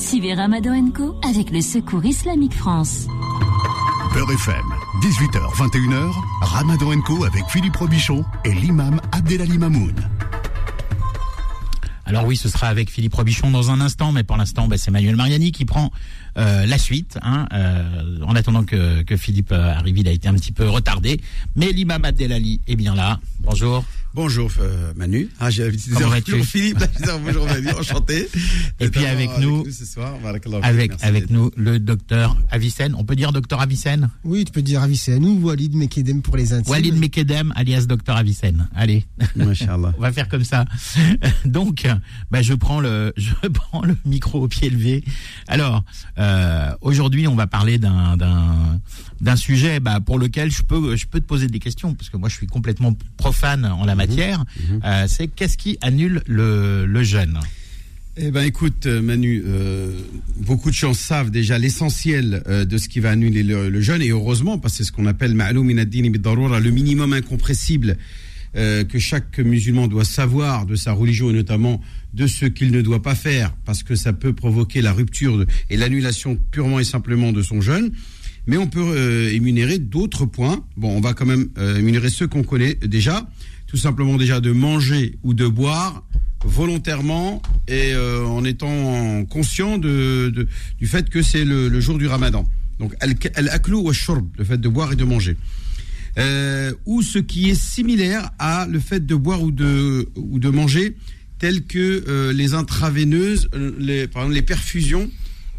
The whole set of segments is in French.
Suivez Ramadan Co avec le Secours Islamique France. Beurre FM, 18h, 21h, Ramadan Co avec Philippe Robichon et l'imam Abdelali Mamoun. Alors oui, ce sera avec Philippe Robichon dans un instant, mais pour l'instant, bah, c'est Manuel Mariani qui prend euh, la suite. Hein, euh, en attendant que, que Philippe euh, arrive, il a été un petit peu retardé. Mais l'imam Abdelali est bien là. Bonjour. Bonjour euh, Manu. Ah, j'ai Comment vas-tu Philippe, là, bonjour Manu, enchanté. Et puis avec nous, ce soir, avec, avec nous le docteur Avicenne. On peut dire docteur Avicenne? Oui, tu peux dire Avicenne ou Walid Mekedem pour les intimes. Walid Mekedem alias docteur Avicenne. Allez. Machallah. On va faire comme ça. Donc, bah, je prends le je prends le micro au pied levé. Alors, euh, aujourd'hui, on va parler d'un d'un sujet bah, pour lequel je peux je peux te poser des questions parce que moi je suis complètement profane en la matière, mhm. euh, c'est qu'est-ce qui annule le, le jeûne? Eh ben écoute Manu, euh, beaucoup de gens savent déjà l'essentiel euh, de ce qui va annuler le, jeûne et heureusement parce que c'est ce qu'on appelle le minimum incompressible que chaque musulman doit savoir de sa religion et notamment de ce qu'il ne doit pas faire parce que ça peut provoquer la rupture et l'annulation purement et simplement de son jeûne. Mais on peut émunérer d'autres points. Bon, on va quand même émunérer ceux qu'on connaît déjà tout simplement déjà de manger ou de boire volontairement et euh, en étant conscient de, du fait que c'est le, jour du ramadan. Donc, al-aklu wa shurb, le fait de boire et de manger. Euh, ou ce qui est similaire à le fait de boire ou de, ou de manger, tel que euh, les intraveineuses, les, par exemple les perfusions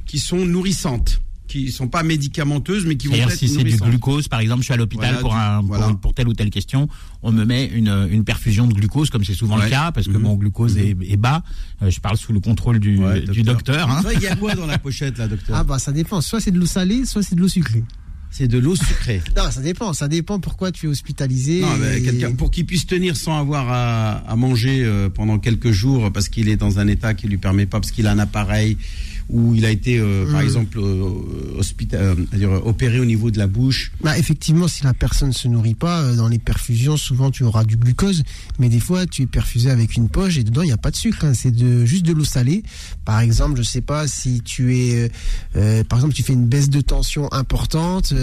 qui sont nourrissantes qui sont pas médicamenteuses, mais qui vont être si c'est du glucose, par exemple, je suis à l'hôpital pour, un, pour, telle ou telle question, on me met une, une perfusion de glucose, comme c'est souvent le cas, parce que mhm. mon glucose est, est, bas. Euh, je parle sous le contrôle du, du docteur. Hein. Il y a quoi dans la pochette, là, docteur Ah bah ça dépend. Soit c'est de l'eau salée, soit c'est de l'eau sucrée. C'est de l'eau sucrée. non, ça dépend. Ça dépend pourquoi tu es hospitalisé. Non, mais pour qu'il puisse tenir sans avoir à, à manger euh, pendant quelques jours parce qu'il est dans un état qui lui permet pas, parce qu'il a un appareil où il a été, euh, par mm. exemple, euh, euh, opéré au niveau de la bouche. Bah, effectivement, si la personne ne se nourrit pas, dans les perfusions, souvent tu auras du glucose, mais des fois tu es perfusé avec une poche et dedans il n'y a pas de sucre, hein. c'est de, juste de l'eau salée. Par exemple, je sais pas si tu es, par exemple, tu fais une baisse de tension importante,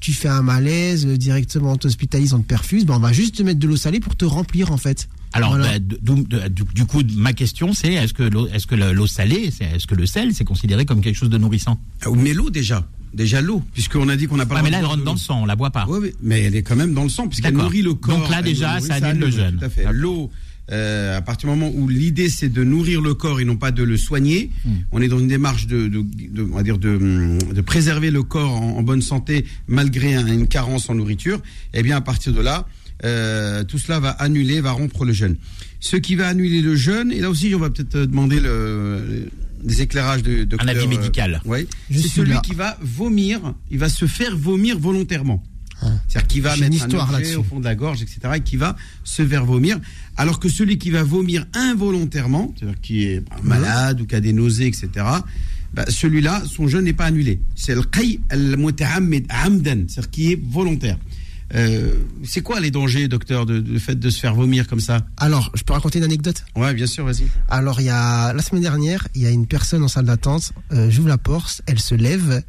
tu fais un malaise, directement on t'hospitalise, on te perfuse, bah, on va juste te mettre de l'eau salée pour te remplir en fait. Alors, bah, du, coup, ma question, c'est est-ce que l'eau, salée, est-ce que le sel, c'est considéré comme quelque chose de nourrissant? Ah, Mais l'eau déjà, déjà l'eau, puisqu'on a dit qu'on n'a pas. Ah, mais là, elle rentre dans le sang, on la boit pas. Oui, mais elle est quand même dans le sang puisqu'elle nourrit le corps. Donc là, déjà, ça annule le jeûne. Tout à fait. L'eau. Euh, à partir du moment où l'idée c'est de nourrir le corps et non pas de le soigner, hmm. on est dans une démarche de, de, on va dire de, de, préserver le corps en, bonne santé malgré une carence en nourriture. Et eh bien à partir de là, euh, tout cela va annuler, va rompre le jeûne. Ce qui va annuler le jeûne, et là aussi on va peut-être euh, demander le, des éclairages de, de Un avis euh, médical. oui. C'est celui qui va vomir, il va se faire vomir volontairement. Ah. C'est-à-dire qu'il va mettre un objet au fond de la gorge, etc., et qui va se faire vomir. Alors que celui qui va vomir involontairement, c'est-à-dire qui est malade ou qui a des nausées, etc., bah, celui-là, son jeûne n'est pas annulé. C'est le qay al-muta'ammid amdan, c'est-à-dire qui est volontaire. Euh, c'est quoi les dangers, docteur, de, de, fait de se faire vomir comme ça? Alors, je peux raconter une anecdote? Ouais, bien sûr, vas-y. Alors, il y a la semaine dernière, il y a une personne en salle d'attente. Euh, J'ouvre la porte, elle se lève,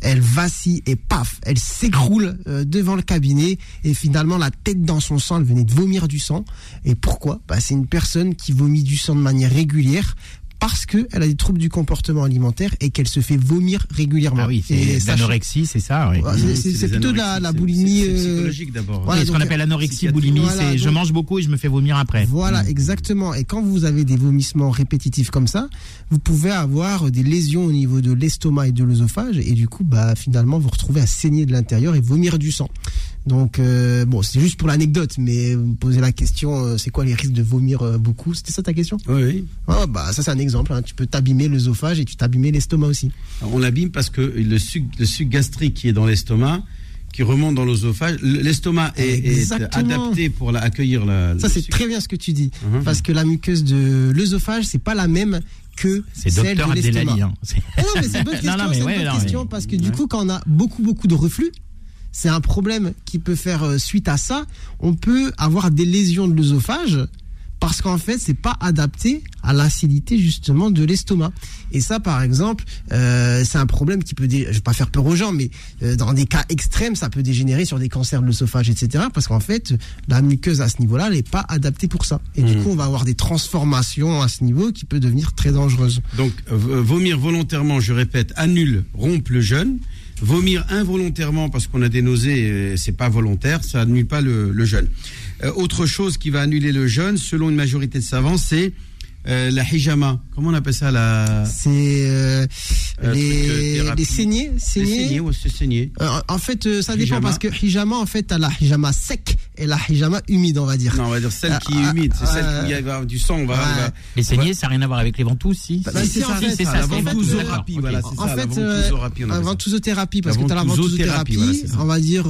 elle vacille et paf, elle s'écroule euh, devant le cabinet et finalement la tête dans son sang, elle venait de vomir du sang. Et pourquoi? Bah, C'est une personne qui vomit du sang de manière régulière parce qu'elle a des troubles du comportement alimentaire et qu'elle se fait vomir régulièrement. Ah oui, c'est l'anorexie, c'est ça. Oui. c'est plutôt de la, la boulimie. C'est euh, psychologique d'abord. Voilà, ce qu'on appelle l'anorexie, boulimie, c'est je mange beaucoup et je me fais vomir après. Voilà, mm. exactement. Et quand vous avez des vomissements répétitifs comme ça, vous pouvez avoir des lésions au niveau de l'estomac et de l'œsophage et du coup, bah finalement, vous retrouvez à saigner de l'intérieur et vomir du sang. Donc euh, bon, c'est juste pour l'anecdote, mais vous me posez la question, euh, c'est quoi les risques de vomir euh, beaucoup? C'était ça ta question? Oui. Ah, bah ça c'est un exemple. Hein. Tu peux t'abîmer l'œsophage et tu t'abîmer l'estomac aussi. on l'abîme parce que le suc, le suc gastrique qui est dans l'estomac, qui remonte dans l'œsophage, l'estomac est, adapté pour accueillir la. Ça c'est très bien ce que tu dis, uh-huh. parce que la muqueuse de l'œsophage c'est pas la même que celle de l'estomac. Hein. Ah non mais c'est une bonne question, non, mais bonne question parce que du coup quand on a beaucoup beaucoup de reflux c'est un problème qui peut faire euh, suite à ça. On peut avoir des lésions de l'œsophage parce qu'en fait, c'est pas adapté à l'acidité justement de l'estomac. Et ça, par exemple, euh, c'est un problème qui peut, dé... je vais pas faire peur aux gens, mais euh, dans des cas extrêmes, ça peut dégénérer sur des cancers de l'œsophage, etc. Parce qu'en fait, la muqueuse à ce niveau-là, elle n'est pas adaptée pour ça. Et du Mhm. coup, on va avoir des transformations à ce niveau qui peut devenir très dangereuses. Donc, vomir volontairement, je répète, annule, rompe le jeûne. Vomir involontairement parce qu'on a des nausées, c'est pas volontaire, ça annule pas le, le jeûne. Euh, autre chose qui va annuler le jeûne, selon une majorité de savants, c'est euh, la hijama. Comment on appelle ça la C'est euh, Euh, les, les saignées, Les saignées. saignées, ouais, c'est. Euh, en fait, euh, ça dépend Hijama. parce que hijama, en fait, t'as la hijama sec et la hijama humide, on va dire. Non, on va dire celle qui est humide, c'est celle où il y a du sang. On va, on va- ouais. Les saignées, ça n'a rien à voir avec les ventouses, si Bah, en fait, c'est ça, ça, la c'est ventousothérapie, voilà, c'est En ça, la fait, ventousothérapie, ça. parce que tu as la ventousothérapie, c'est ça. on va dire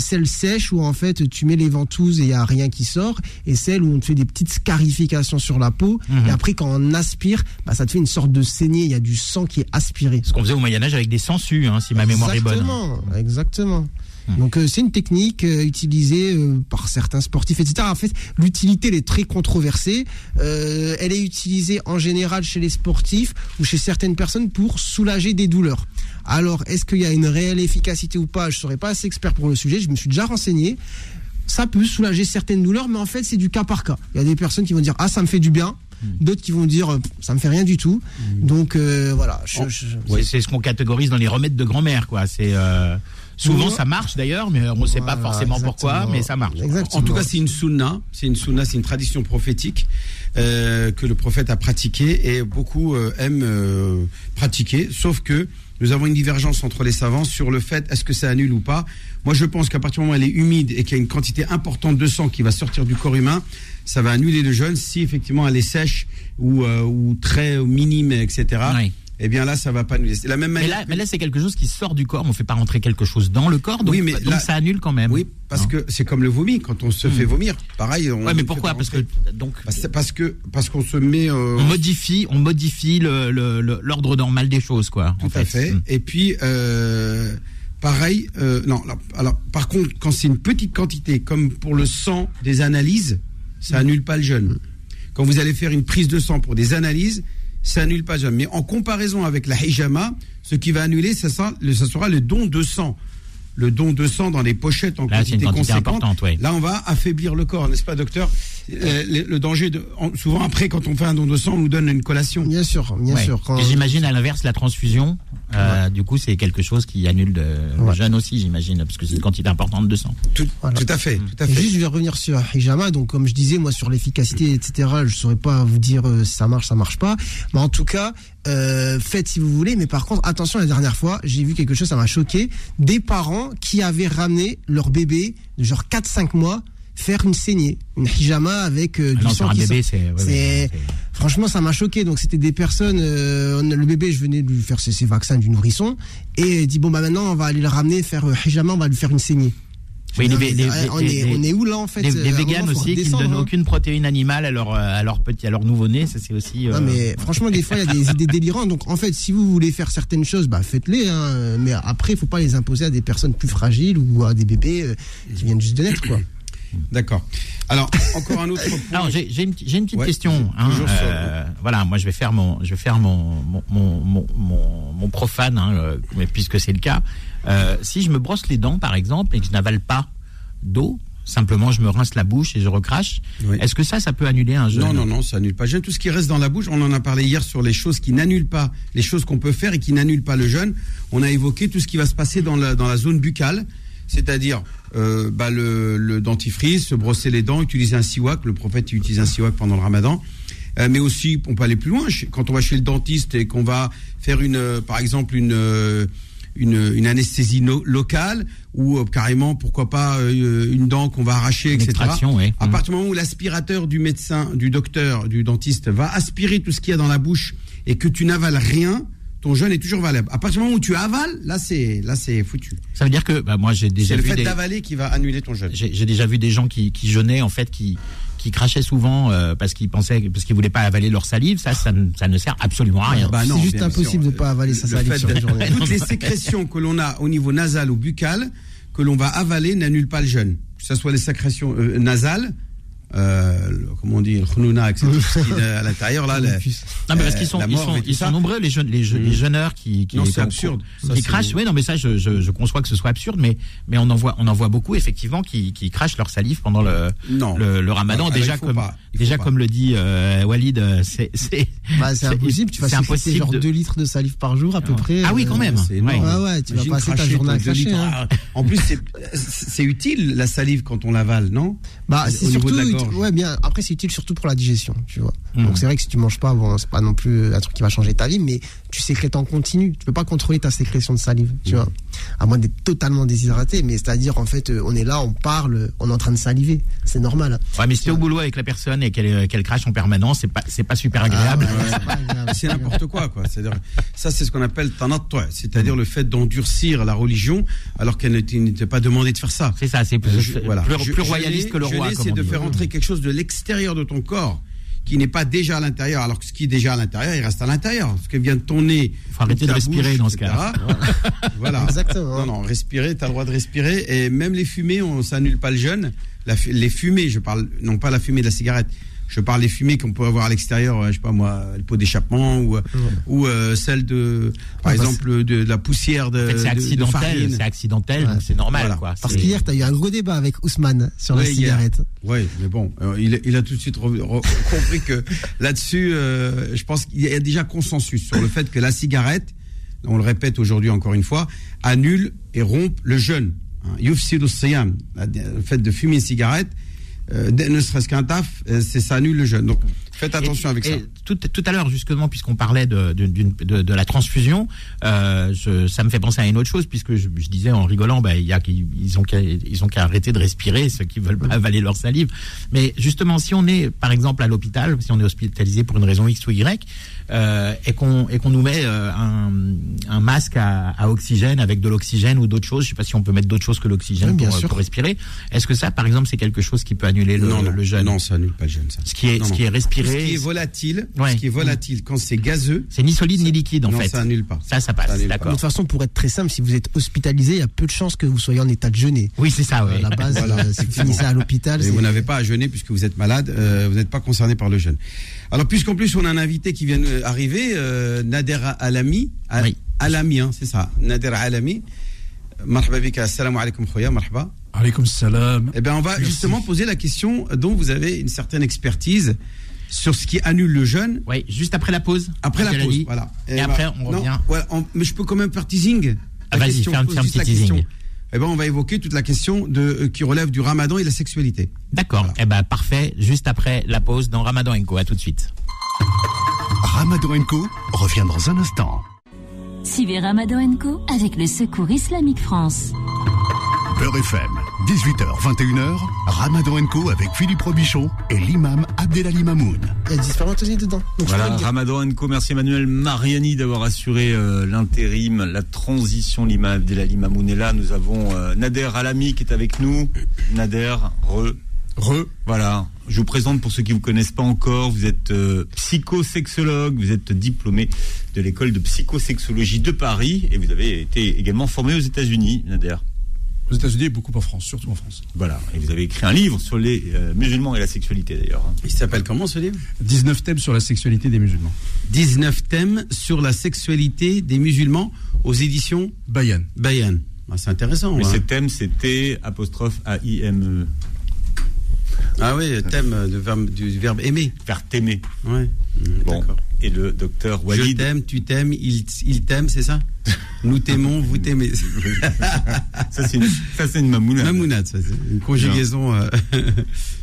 celle sèche où en fait tu mets les ventouses et il n'y a rien qui sort, et celle où on te fait des petites scarifications sur la peau, Mhm. et après quand on aspire, bah, ça te fait une sorte de saignée, il y a du sang qui est aspiré. Ce qu'on faisait au Moyen-Âge avec des sangsues, hein, si ma mémoire est bonne. Exactement, exactement. Hmm. Donc euh, c'est une technique euh, utilisée euh, par certains sportifs, etc. En fait, l'utilité elle est très controversée. Elle est utilisée en général chez les sportifs ou chez certaines personnes pour soulager des douleurs. Alors, est-ce qu'il y a une réelle efficacité ou pas? Je ne serais pas assez expert pour le sujet. Je me suis déjà renseigné. Ça peut soulager certaines douleurs, mais en fait, c'est du cas par cas. Il y a des personnes qui vont dire ah ça me fait du bien. D'autres qui vont dire euh, ça me fait rien du tout. Donc euh, voilà. je- je- C'est- C'est ce qu'on catégorise dans les remèdes de grand-mère, quoi. C'est euh, souvent Ouais. ça marche d'ailleurs, mais on ne sait pas forcément pourquoi, mais ça marche. Exactement. En tout cas, c'est une sunna, c'est une sunna, c'est une tradition prophétique euh, que le prophète a pratiquée et beaucoup euh, aiment euh, pratiquer. Sauf que nous avons une divergence entre les savants sur le fait est-ce que ça annule ou pas. Moi, je pense qu'à partir du moment où elle est humide et qu'il y a une quantité importante de sang qui va sortir du corps humain, ça va annuler le jeûne. Si effectivement elle est sèche ou, euh, ou très minime, etc. Eh bien là, ça va pas. C'est la même Mais manière. là, que- mais là c'est quelque chose qui sort du corps, on ne fait pas rentrer quelque chose dans le corps, donc, Oui, mais donc là- ça annule quand même. Oui, parce que c'est comme le vomi. Quand on se fait vomir, pareil. On Ouais, mais pourquoi Parce que donc parce que parce qu'on se met euh, on modifie, on modifie le- le- le- l'ordre normal des choses, quoi. tout en à fait. Mm. Et puis euh, pareil, euh, non. Alors, alors, par contre, quand c'est une petite quantité, comme pour le sang des analyses, ça annule pas le jeûne. Quand vous allez faire une prise de sang pour des analyses, ça annule pas jeûne. Mais en comparaison avec la hijama, ce qui va annuler, ça sera, le- ça sera le don de sang. Le don de sang dans les pochettes en Là, quantité quantité conséquente. ouais. Là, on va affaiblir le corps, n'est-ce pas, docteur? Le, le danger, de, souvent après, quand on fait un don de sang, on nous donne une collation. Bien sûr, bien Ouais. sûr. Quand- j'imagine à l'inverse la transfusion. euh, Du coup, c'est quelque chose qui annule de, le jeûne aussi, j'imagine, parce que c'est une quantité importante de sang. Tout, Voilà. tout à fait, tout à Et fait. juste, je vais revenir sur Hijama. Donc, comme je disais, moi, sur l'efficacité, etc., je saurais pas vous dire euh, si ça marche, ça marche pas. Mais en tout cas, euh, faites si vous voulez. Mais par contre, attention, la dernière fois, j'ai vu quelque chose, ça m'a choqué. Des parents qui avaient ramené leur bébé de genre 4-5 mois faire une saignée, une hijama avec euh, Ah du non, sang qui bébé, sort. c'est. ouais, ouais, Franchement, ça m'a choqué. Donc, c'était des personnes. euh, le bébé, je venais de lui faire ses, ses vaccins du nourrisson et dit bon bah maintenant, on va aller le ramener faire euh, hijama, on va lui faire une saignée. Oui, les- dis, les- on, les- est, on est où là en fait Les, Euh, véganes moment, aussi qui ne donnent hein. aucune protéine animale à leur, à leur petit, à leur nouveau-né, ça c'est aussi. euh, Non, mais franchement, des fois, il y a des idées délirantes. Donc, en fait, si vous voulez faire certaines choses, bah, faites-les. hein. Mais après, il faut pas les imposer à des personnes plus fragiles ou à des bébés euh, qui viennent juste de naître, quoi. D'accord. Alors, encore un autre point. Alors j'ai j'ai une, j'ai une petite Ouais, question. toujours hein, euh, voilà, moi je vais faire mon je vais faire mon mon mon, mon, profane, hein, euh, mais puisque c'est le cas. Euh, si je me brosse les dents par exemple et que je n'avale pas d'eau, simplement je me rince la bouche et je recrache. Oui. Est-ce que ça, ça peut annuler un jeûne Non, non, non, ça annule pas. Tout ce qui reste dans la bouche, on en a parlé hier sur les choses qui n'annulent pas, les choses qu'on peut faire et qui n'annulent pas le jeûne. On a évoqué tout ce qui va se passer dans la, dans la zone buccale, c'est-à-dire euh, bah, le, le dentifrice, se brosser les dents, utiliser un siwak. Le prophète utilise un siwak pendant le ramadan. Euh, mais aussi, on peut aller plus loin. Quand on va chez le dentiste et qu'on va faire une, euh, par exemple, une, euh, une, une anesthésie no- locale ou euh, carrément, pourquoi pas, euh, une dent qu'on va arracher, Une etc. oui. À Mhm. partir du moment où l'aspirateur du médecin, du docteur, du dentiste va aspirer tout ce qu'il y a dans la bouche et que tu n'avales rien, ton jeûne est toujours valable. À partir du moment où tu avales, là c'est là c'est foutu. Ça veut dire que bah, moi j'ai C'est déjà le vu fait des d'avaler qui va annuler ton jeûne. j'ai j'ai déjà vu des gens qui, qui jeûnaient en fait qui qui crachaient souvent euh, parce qu'ils pensaient parce qu'ils voulaient pas avaler leur salive. Ça, ça, ne- ça ne sert absolument à rien. Bah non, c'est juste impossible sûr. de pas avaler sa Le salive fait sur une journée. Toutes les sécrétions que l'on a au niveau nasal ou buccal, que l'on va avaler, n'annulent pas le jeûne. Que ce soit les sécrétions euh, nasales euh, comment on dit, le khnouna, etc. à l'intérieur, là, la- Non, mais parce euh, qu'ils sont, ils sont, ils sont nombreux, les jeunes, les, jeunes, les Mhm. jeuneurs qui, qui, Non, c'est qui- absurde. Ça, qui crachent. Oui, non, mais ça, je, je, je conçois que ce soit absurde, mais, mais on en voit, on en voit beaucoup, effectivement, qui, qui crachent leur salive pendant le, Non. le, le ramadan. Alors, déjà, comme, pas, déjà, pas. comme le dit, euh, Walid, euh, c'est, c'est, Bah, c'est impossible, tu vas impossible genre de- 2 litres de salive par jour à peu près. Ah oui, euh, quand même. C'est énorme. Ouais, ouais, tu vas passer ta journée à cracher, hein. Ah, En plus, c'est- c'est utile la salive quand on l'avale, non? Bah, c'est surtout, ouais, bien. Après, c'est utile surtout pour la digestion, tu vois. Mhm. Donc, c'est vrai que si tu manges pas, bon, c'est pas non plus un truc qui va changer ta vie, mais tu sécrètes en continu. Tu peux pas contrôler ta sécrétion de salive, tu vois. À moins d'être totalement déshydraté, mais c'est-à-dire, en fait, euh, on est là, on parle, on est en train de saliver. C'est normal. ouais, mais si t'es au boulot avec la personne et qu'elle, qu'elle crache en permanence, c'est pas, c'est pas super agréable. Ah, ouais, c'est pas agréable. C'est n'importe quoi, quoi. C'est-à-dire, ça, c'est ce qu'on appelle tanattu, c'est-à-dire le fait d'endurcir la religion alors qu'elle n'était pas demandée de faire ça. C'est ça, c'est plus, Euh, voilà. plus, plus je royaliste que le roi. c'est de dit. faire entrer quelque chose de l'extérieur de ton corps qui n'est pas déjà à l'intérieur, alors que ce qui est déjà à l'intérieur, il reste à l'intérieur. Ce qui vient de ton nez. Faut arrêter de respirer bouche, dans ce cas. voilà. Exactement. Non, non, respirer, tu as le droit de respirer. Et même les fumées, on s'annule pas le jeûne. La les fumées, je parle, non pas la fumée de la cigarette. Je parle des fumées qu'on peut avoir à l'extérieur, euh, je sais pas moi, le pot d'échappement ou, euh, ou euh, celle de, par Ouais, exemple, de, de la poussière de, En fait, c'est de- de accidentel, c'est accidentel, Ouais. donc c'est normal, Voilà. quoi. Parce qu'hier, t'as eu un gros débat avec Ousmane sur la Ouais, cigarette. Oui, mais bon, euh, il, il a tout de suite re- re- compris que là-dessus, euh, je pense qu'il y a déjà consensus sur le fait que la cigarette, on le répète aujourd'hui encore une fois, annule et rompt le jeûne. Hein, le fait de fumer une cigarette, euh, ne serait-ce qu'un taf, euh, c'est ça annule le jeûne. Donc faites attention Et- avec ça. Tout, tout à l'heure, justement, puisqu'on parlait de, de, de, de la transfusion, euh, je- ça me fait penser à une autre chose, puisque je, je disais en rigolant, bah, il y a, qu'ils- ils ont qu'à, ils ont qu'à arrêter de respirer, ceux qui veulent pas avaler leur salive. Mais justement, si on est, par exemple, à l'hôpital, si on est hospitalisé pour une raison X ou Y, euh, et qu'on et qu'on nous met euh, un, un masque à, à oxygène avec de l'oxygène ou d'autres choses, je sais pas si on peut mettre d'autres choses que l'oxygène Oui, pour, respirer. Est-ce que ça, par exemple, c'est quelque chose qui peut annuler le, non, non, le jeûne? Non, ça annule pas le jeûne. Ça. Ce qui est, Non, ce non. qui est respiré, Ce qui est volatile, Ouais. ce qui est volatile quand c'est gazeux, c'est ni solide ni liquide en non, fait. ça annule pas. Ça, ça passe, pas. De d'accord. toute façon, pour être très simple, si vous êtes hospitalisé, il y a peu de chances que vous soyez en état de jeûner. Oui, c'est ça, À oui. la base, Voilà. euh, si vous finissez à l'hôpital, vous n'avez pas à jeûner puisque vous êtes malade, euh, vous n'êtes pas concerné par le jeûne. Alors puisqu'en plus on a un invité qui vient euh, arriver, euh, Nader Alami, Al- Oui. Alami, hein, c'est ça, Nader Alami. Marhaba bika, assalamu alaikum khoya, marhaba. Alaykoum salam. Eh bien on va Merci. justement poser la question dont vous avez une certaine expertise sur ce qui annule le jeûne Oui, juste après la pause. après la pause. Voilà. Et, ben, après, on non, revient. ouais, on- mais je peux quand même faire teasing. Ah, vas-y, question, fais un- petit question. teasing. Eh ben, on va évoquer toute la question de, euh, qui relève du ramadan et de la sexualité. D'accord. Voilà. Eh ben, parfait. Juste après la pause dans Ramadan Co. À tout de suite. Ramadan Co revient dans un instant. Suivez Ramadan Co avec le Secours Islamique France. Beurre FM, 18h, 21h, Ramadan Co avec Philippe Robichon et l'imam Abdelali Mamoun. il y a des spermatozoïdes dedans. Donc, Voilà. Ramadan Co. Merci Emmanuel Mariani d'avoir assuré euh, l'intérim, la transition. L'imam Abdelali Mamoun est là. Nous avons euh, Nader Alami qui est avec nous. Nader, re. Re. Voilà, je vous présente pour ceux qui ne vous connaissent pas encore. Vous êtes euh, psychosexologue, vous êtes diplômé de l'école de psychosexologie de Paris et vous avez été également formé aux États-Unis, Nader. Aux États-Unis et beaucoup en France, surtout en France. Voilà, et vous avez écrit un livre sur les euh, musulmans et la sexualité d'ailleurs. hein. Il s'appelle comment ce livre? 19 thèmes sur la sexualité des musulmans. 19 thèmes sur la sexualité des musulmans aux éditions Bayan. Bayan. Ah, c'est intéressant. Mais hein. ces thèmes, c'était apostrophe A-I-M-E, Ah oui, thème de verbe- du verbe aimer. faire t'aimer. Ouais. Mmh, Bon, et le docteur Je Walid. t'aime, tu t'aimes, il, il t'aime, c'est ça? Nous t'aimons, vous t'aimez. Ça, c'est une, ça, c'est une mamouna. Mamounade, ça, c'est une conjugaison. euh,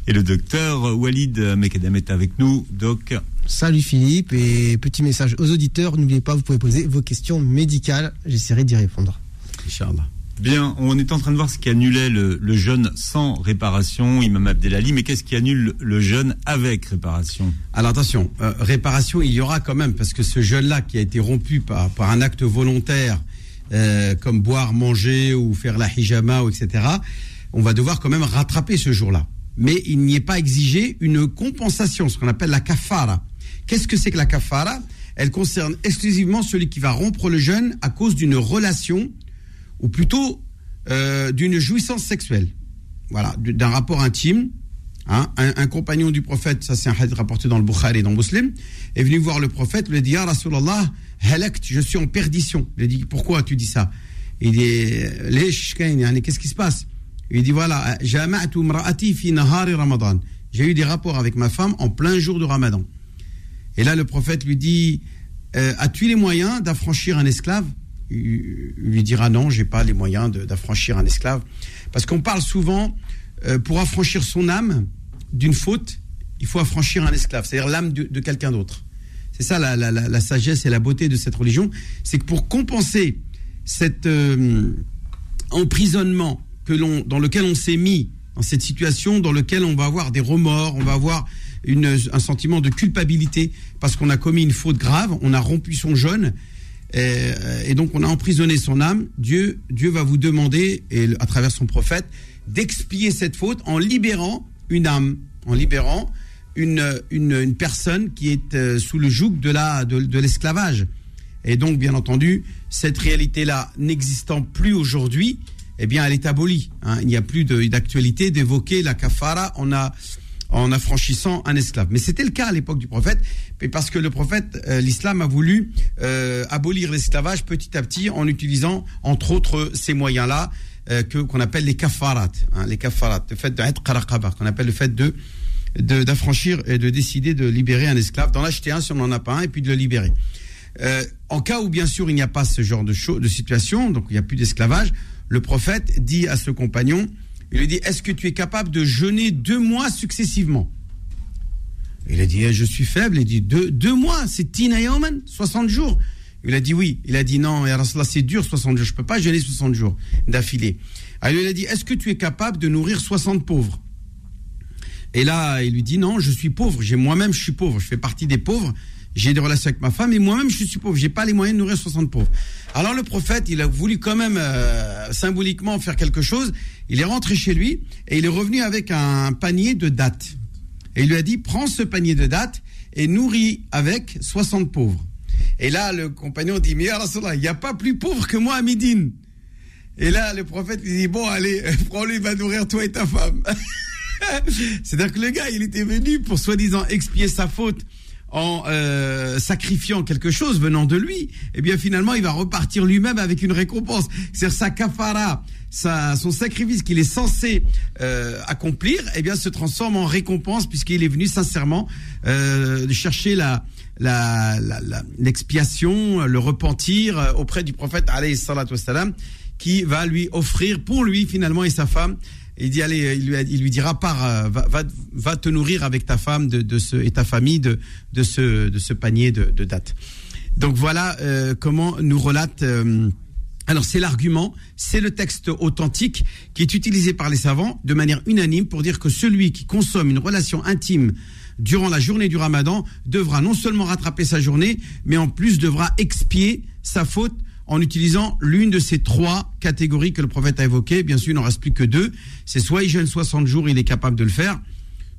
Et le docteur Walid Mekadem est avec nous. Doc, Salut Philippe et petit message aux auditeurs, n'oubliez pas, vous pouvez poser vos questions médicales, j'essaierai d'y répondre. Inch'Allah. Bien, on est en train de voir ce qui annulait le, le jeûne sans réparation, Imam Abdelali, mais qu'est-ce qui annule le jeûne avec réparation? Alors attention, euh, réparation, il y aura quand même, parce que ce jeûne-là qui a été rompu par, par un acte volontaire, euh, comme boire, manger ou faire la hijama, etc., on va devoir quand même rattraper ce jour-là. Mais il n'y est pas exigé une compensation, ce qu'on appelle la kafara. Qu'est-ce que c'est que la kafara? Elle concerne exclusivement celui qui va rompre le jeûne à cause d'une relation, ou plutôt euh, d'une jouissance sexuelle. Voilà, d'un rapport intime Hein, un, compagnon du prophète, ça c'est un hadith rapporté dans le Bukhari et dans Muslim, est venu voir le prophète, lui a dit Ya Rasulallah, halakt, je suis en perdition. Il a dit Pourquoi tu dis ça? Il dit yani, Qu'est-ce qui se passe? Il dit Voilà. J'ai eu des rapports avec ma femme en plein jour de Ramadan. Et là, le prophète lui dit euh, As-tu les moyens d'affranchir un esclave? Lui dira Non, j'ai pas les moyens d'affranchir un esclave. Parce qu'on parle souvent, euh, pour affranchir son âme d'une faute, il faut affranchir un esclave, c'est-à-dire l'âme de, quelqu'un d'autre. C'est ça la, la- sagesse et la beauté de cette religion, c'est que pour compenser cet euh, emprisonnement que dans lequel on s'est mis, dans cette situation dans lequel on va avoir des remords, on va avoir une, un sentiment de culpabilité parce qu'on a commis une faute grave, on a rompu son jeûne, et, et donc on a emprisonné son âme. Dieu, Dieu va vous demander, et à travers son prophète, d'expier cette faute en libérant une âme, en libérant une, une, personne qui est euh, sous le joug de la de, l'esclavage. Et donc, bien entendu, cette réalité-là n'existant plus aujourd'hui, eh bien, elle est abolie. hein. Il n'y a plus d'actualité d'évoquer la kafara en, a, en affranchissant un esclave. Mais c'était le cas à l'époque du prophète, parce que le prophète, euh, l'islam a voulu euh, abolir l'esclavage petit à petit en utilisant, entre autres, ces moyens-là euh, que qu'on appelle les kafarat, hein, les kafarat, le fait d'être qaraqaba, qu'on appelle le fait de d'affranchir et de décider de libérer un esclave, d'en acheter un si on n'en a pas un, et puis de le libérer. En cas où bien sûr il n'y a pas ce genre de, de situation, donc il n'y a plus d'esclavage, le prophète dit à ce compagnon, il lui dit, est-ce que tu es capable de jeûner deux mois successivement? Il a dit, eh, je suis faible. Il dit, deux, mois, c'est Tina Yaoman, 60 jours. Il a dit oui. Il a dit non, c'est dur 60 jours, je peux pas jeûner 60 jours d'affilée. Alors il a dit, est-ce que tu es capable de nourrir 60 pauvres? Et là, il lui dit non, je suis pauvre. J'ai moi-même, je suis pauvre. Je fais partie des pauvres. J'ai des relations avec ma femme et moi-même, je suis pauvre. J'ai pas les moyens de nourrir 60 pauvres. Alors le prophète, il a voulu quand même euh, symboliquement faire quelque chose. Il est rentré chez lui et il est revenu avec un panier de dattes. Et il lui a dit prends ce panier de dattes et nourris avec 60 pauvres. Et là, le compagnon dit mais il n'y a pas plus pauvre que moi à Médine. Et là, le prophète dit bon, allez, prends-le, il va nourrir toi et ta femme. C'est-à-dire que le gars, il était venu pour soi-disant expier sa faute en euh, sacrifiant quelque chose venant de lui. Et bien finalement, il va repartir lui-même avec une récompense. C'est-à-dire sa kafara, sa, son sacrifice qu'il est censé euh, accomplir, eh bien se transforme en récompense puisqu'il est venu sincèrement euh, chercher la la- la- l'expiation, le repentir euh, auprès du prophète alayhi qui va lui offrir pour lui finalement et sa femme il dit allez, il lui, dira pars, euh, va, te nourrir avec ta femme de, de ce, et ta famille de, de ce, de ce panier de, de dattes. Donc voilà euh, comment nous relate. euh, alors c'est l'argument, c'est le texte authentique qui est utilisé par les savants de manière unanime pour dire que celui qui consomme une relation intime durant la journée du Ramadan devra non seulement rattraper sa journée, mais en plus devra expier sa faute en utilisant l'une de ces trois catégories que le prophète a évoquées. Bien sûr, il n'en reste plus que deux. C'est soit il jeûne 60 jours, il est capable de le faire,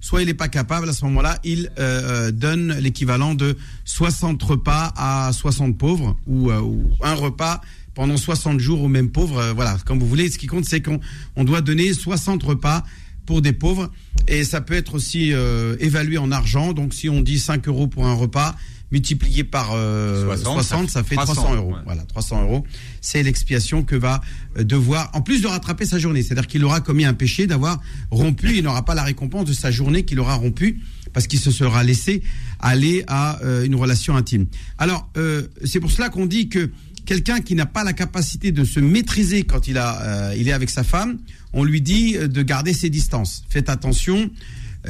soit il n'est pas capable. À ce moment-là, il euh, euh, donne l'équivalent de 60 repas à 60 pauvres ou, euh, ou un repas pendant 60 jours aux mêmes pauvres. Euh, voilà, comme vous voulez. Ce qui compte, c'est qu'on on doit donner 60 repas pour des pauvres. Et ça peut être aussi euh, évalué en argent. Donc, si on dit 5 euros pour un repas, multiplié par euh, 60, 60, ça fait 300, 300 euros. ouais. Voilà, 300 euros. C'est l'expiation que va euh, devoir, en plus de rattraper sa journée. C'est-à-dire qu'il aura commis un péché d'avoir rompu. Il n'aura pas la récompense de sa journée qu'il aura rompu parce qu'il se sera laissé aller à euh, une relation intime. Alors, euh, c'est pour cela qu'on dit que quelqu'un qui n'a pas la capacité de se maîtriser quand il, a, euh, il est avec sa femme, on lui dit de garder ses distances. Faites attention.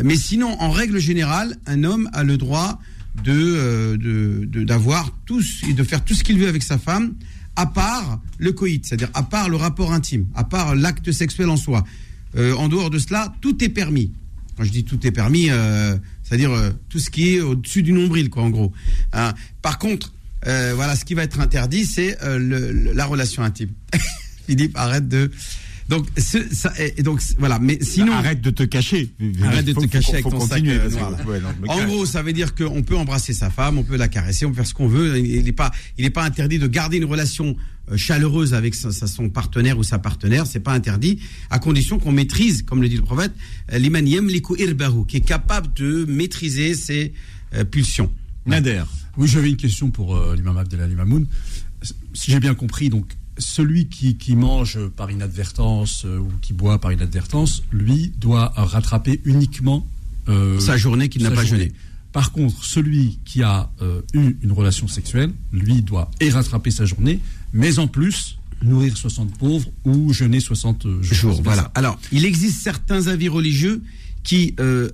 Mais sinon, en règle générale, un homme a le droit de euh, de- d'avoir tous et de faire tout ce qu'il veut avec sa femme, à part le coït, c'est-à-dire à part le rapport intime, à part l'acte sexuel en soi. Euh, en dehors de cela, tout est permis. Quand je dis tout est permis, euh, c'est-à-dire tout ce qui est au-dessus du nombril, quoi, en gros. Hein. Par contre, voilà, ce qui va être interdit, c'est la relation intime. Philippe, arrête de Donc, ce- ça, et donc voilà. Mais sinon, arrête de te cacher. Arrête de Faut- te faut- cacher faut avec ton sac, continuer, euh, En cache. gros, ça veut dire qu'on peut embrasser sa femme, on peut la caresser, on peut faire ce qu'on veut. Il n'est pas, il n'est pas interdit de garder une relation euh, chaleureuse avec son partenaire ou sa partenaire. C'est pas interdit, à condition qu'on maîtrise, comme le dit le prophète, euh, liman irbahu, qui est capable de maîtriser ses euh, pulsions. Nader. Oui, j'avais une question pour euh, l'imam Abdelali Mamoun. Si j'ai bien compris, donc celui qui, qui mange par inadvertance euh, ou qui boit par inadvertance, lui doit rattraper uniquement euh, Sa journée qu'il n'a pas jeûné. Par contre, celui qui a euh, eu une relation sexuelle, lui doit et rattraper sa journée, mais en plus nourrir 60 pauvres ou jeûner 60 jours. Voilà. Alors, il existe certains avis religieux qui, euh,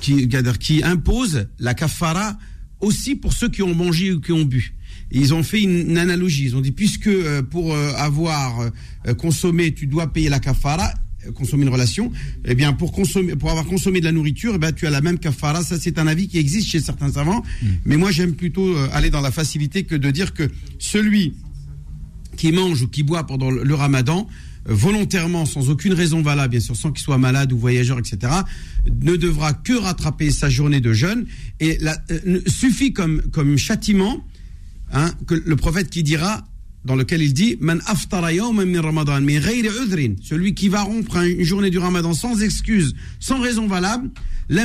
qui imposent la kafara aussi pour ceux qui ont mangé ou qui ont bu. Ils ont fait une, une analogie. Ils ont dit puisque euh, pour euh, avoir euh, consommé, tu dois payer la kafara, consommer une relation, eh bien pour consommer, pour avoir consommé de la nourriture, eh ben tu as la même kafara. Ça c'est un avis qui existe chez certains savants. Mais moi j'aime plutôt aller dans la facilité que de dire que celui qui mange ou qui boit pendant le le ramadan, volontairement, sans aucune raison valable, bien sûr, sans qu'il soit malade ou voyageur, etc., ne devra que rattraper sa journée de jeûne. Et la, euh, suffit comme, comme châtiment hein, que le prophète qui dira, dans lequel il dit, Man ramadan, celui qui va rompre un- une journée du ramadan sans excuse, sans raison valable, il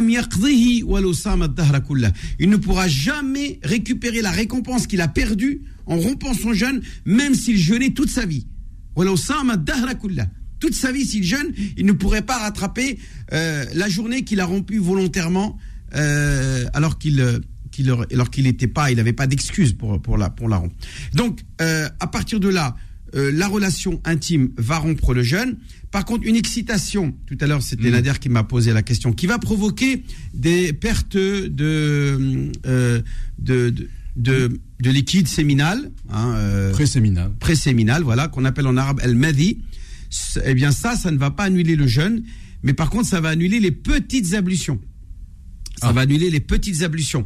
ne pourra jamais récupérer la récompense qu'il a perdue en rompant son jeûne, même s'il jeûnait toute sa vie. Toute sa vie, s'il jeûne, il ne pourrait pas rattraper euh, la journée qu'il a rompue volontairement, euh, alors qu'il euh, qu'il alors qu'il n'était pas, il n'avait pas d'excuse pour pour la pour la rompre. Donc euh, à partir de là, euh, la relation intime va rompre le jeûne. Par contre, une excitation, tout à l'heure c'était Nader qui m'a posé la question, qui va provoquer des pertes de euh, de, de, de, de liquide séminal, hein, euh, Pré-séminal. préséminal, voilà, qu'on appelle en arabe el-madi, eh bien ça, ça ne va pas annuler le jeûne, mais par contre, ça va annuler les petites ablutions. Ça Ah. va annuler les petites ablutions.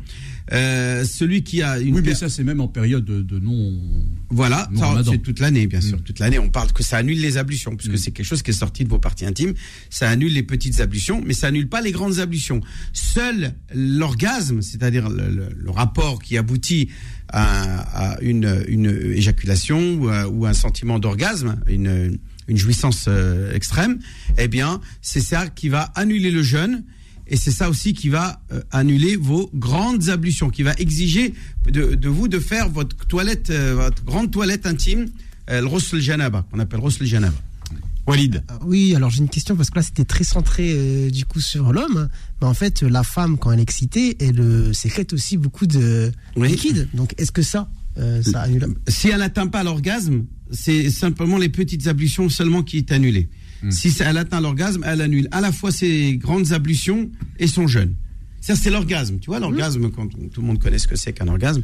Euh, celui qui a une Oui, mais ça, c'est même en période de, de non. voilà, c'est toute l'année, bien sûr. Mm. Toute l'année, on parle que ça annule les ablutions, puisque Mm. c'est quelque chose qui est sorti de vos parties intimes. Ça annule les petites ablutions, mais ça annule pas les grandes ablutions. Seul l'orgasme, c'est-à-dire le, le- le rapport qui aboutit à, à une, une éjaculation ou, à- ou un sentiment d'orgasme, une, une jouissance euh, extrême, eh bien, c'est ça qui va annuler le jeûne. Et c'est ça aussi qui va euh, annuler vos grandes ablutions, qui va exiger de, de vous de faire votre toilette, euh, votre grande toilette intime, euh, le Ghusl Janaba, qu'on appelle Ghusl Janaba. Walid. Oui, alors j'ai une question parce que là c'était très centré euh, du coup sur l'homme, mais en fait la femme quand elle est excitée, elle sécrète aussi beaucoup de Oui. liquide. Donc est-ce que ça, euh, ça annule Si elle n'atteint pas l'orgasme, c'est simplement les petites ablutions seulement qui est annulée. Si ça- elle atteint l'orgasme, elle annule à la fois ses grandes ablutions et son jeûne. Ça, c'est l'orgasme. Tu vois, l'orgasme, quand on- tout le monde connaît ce que c'est qu'un orgasme,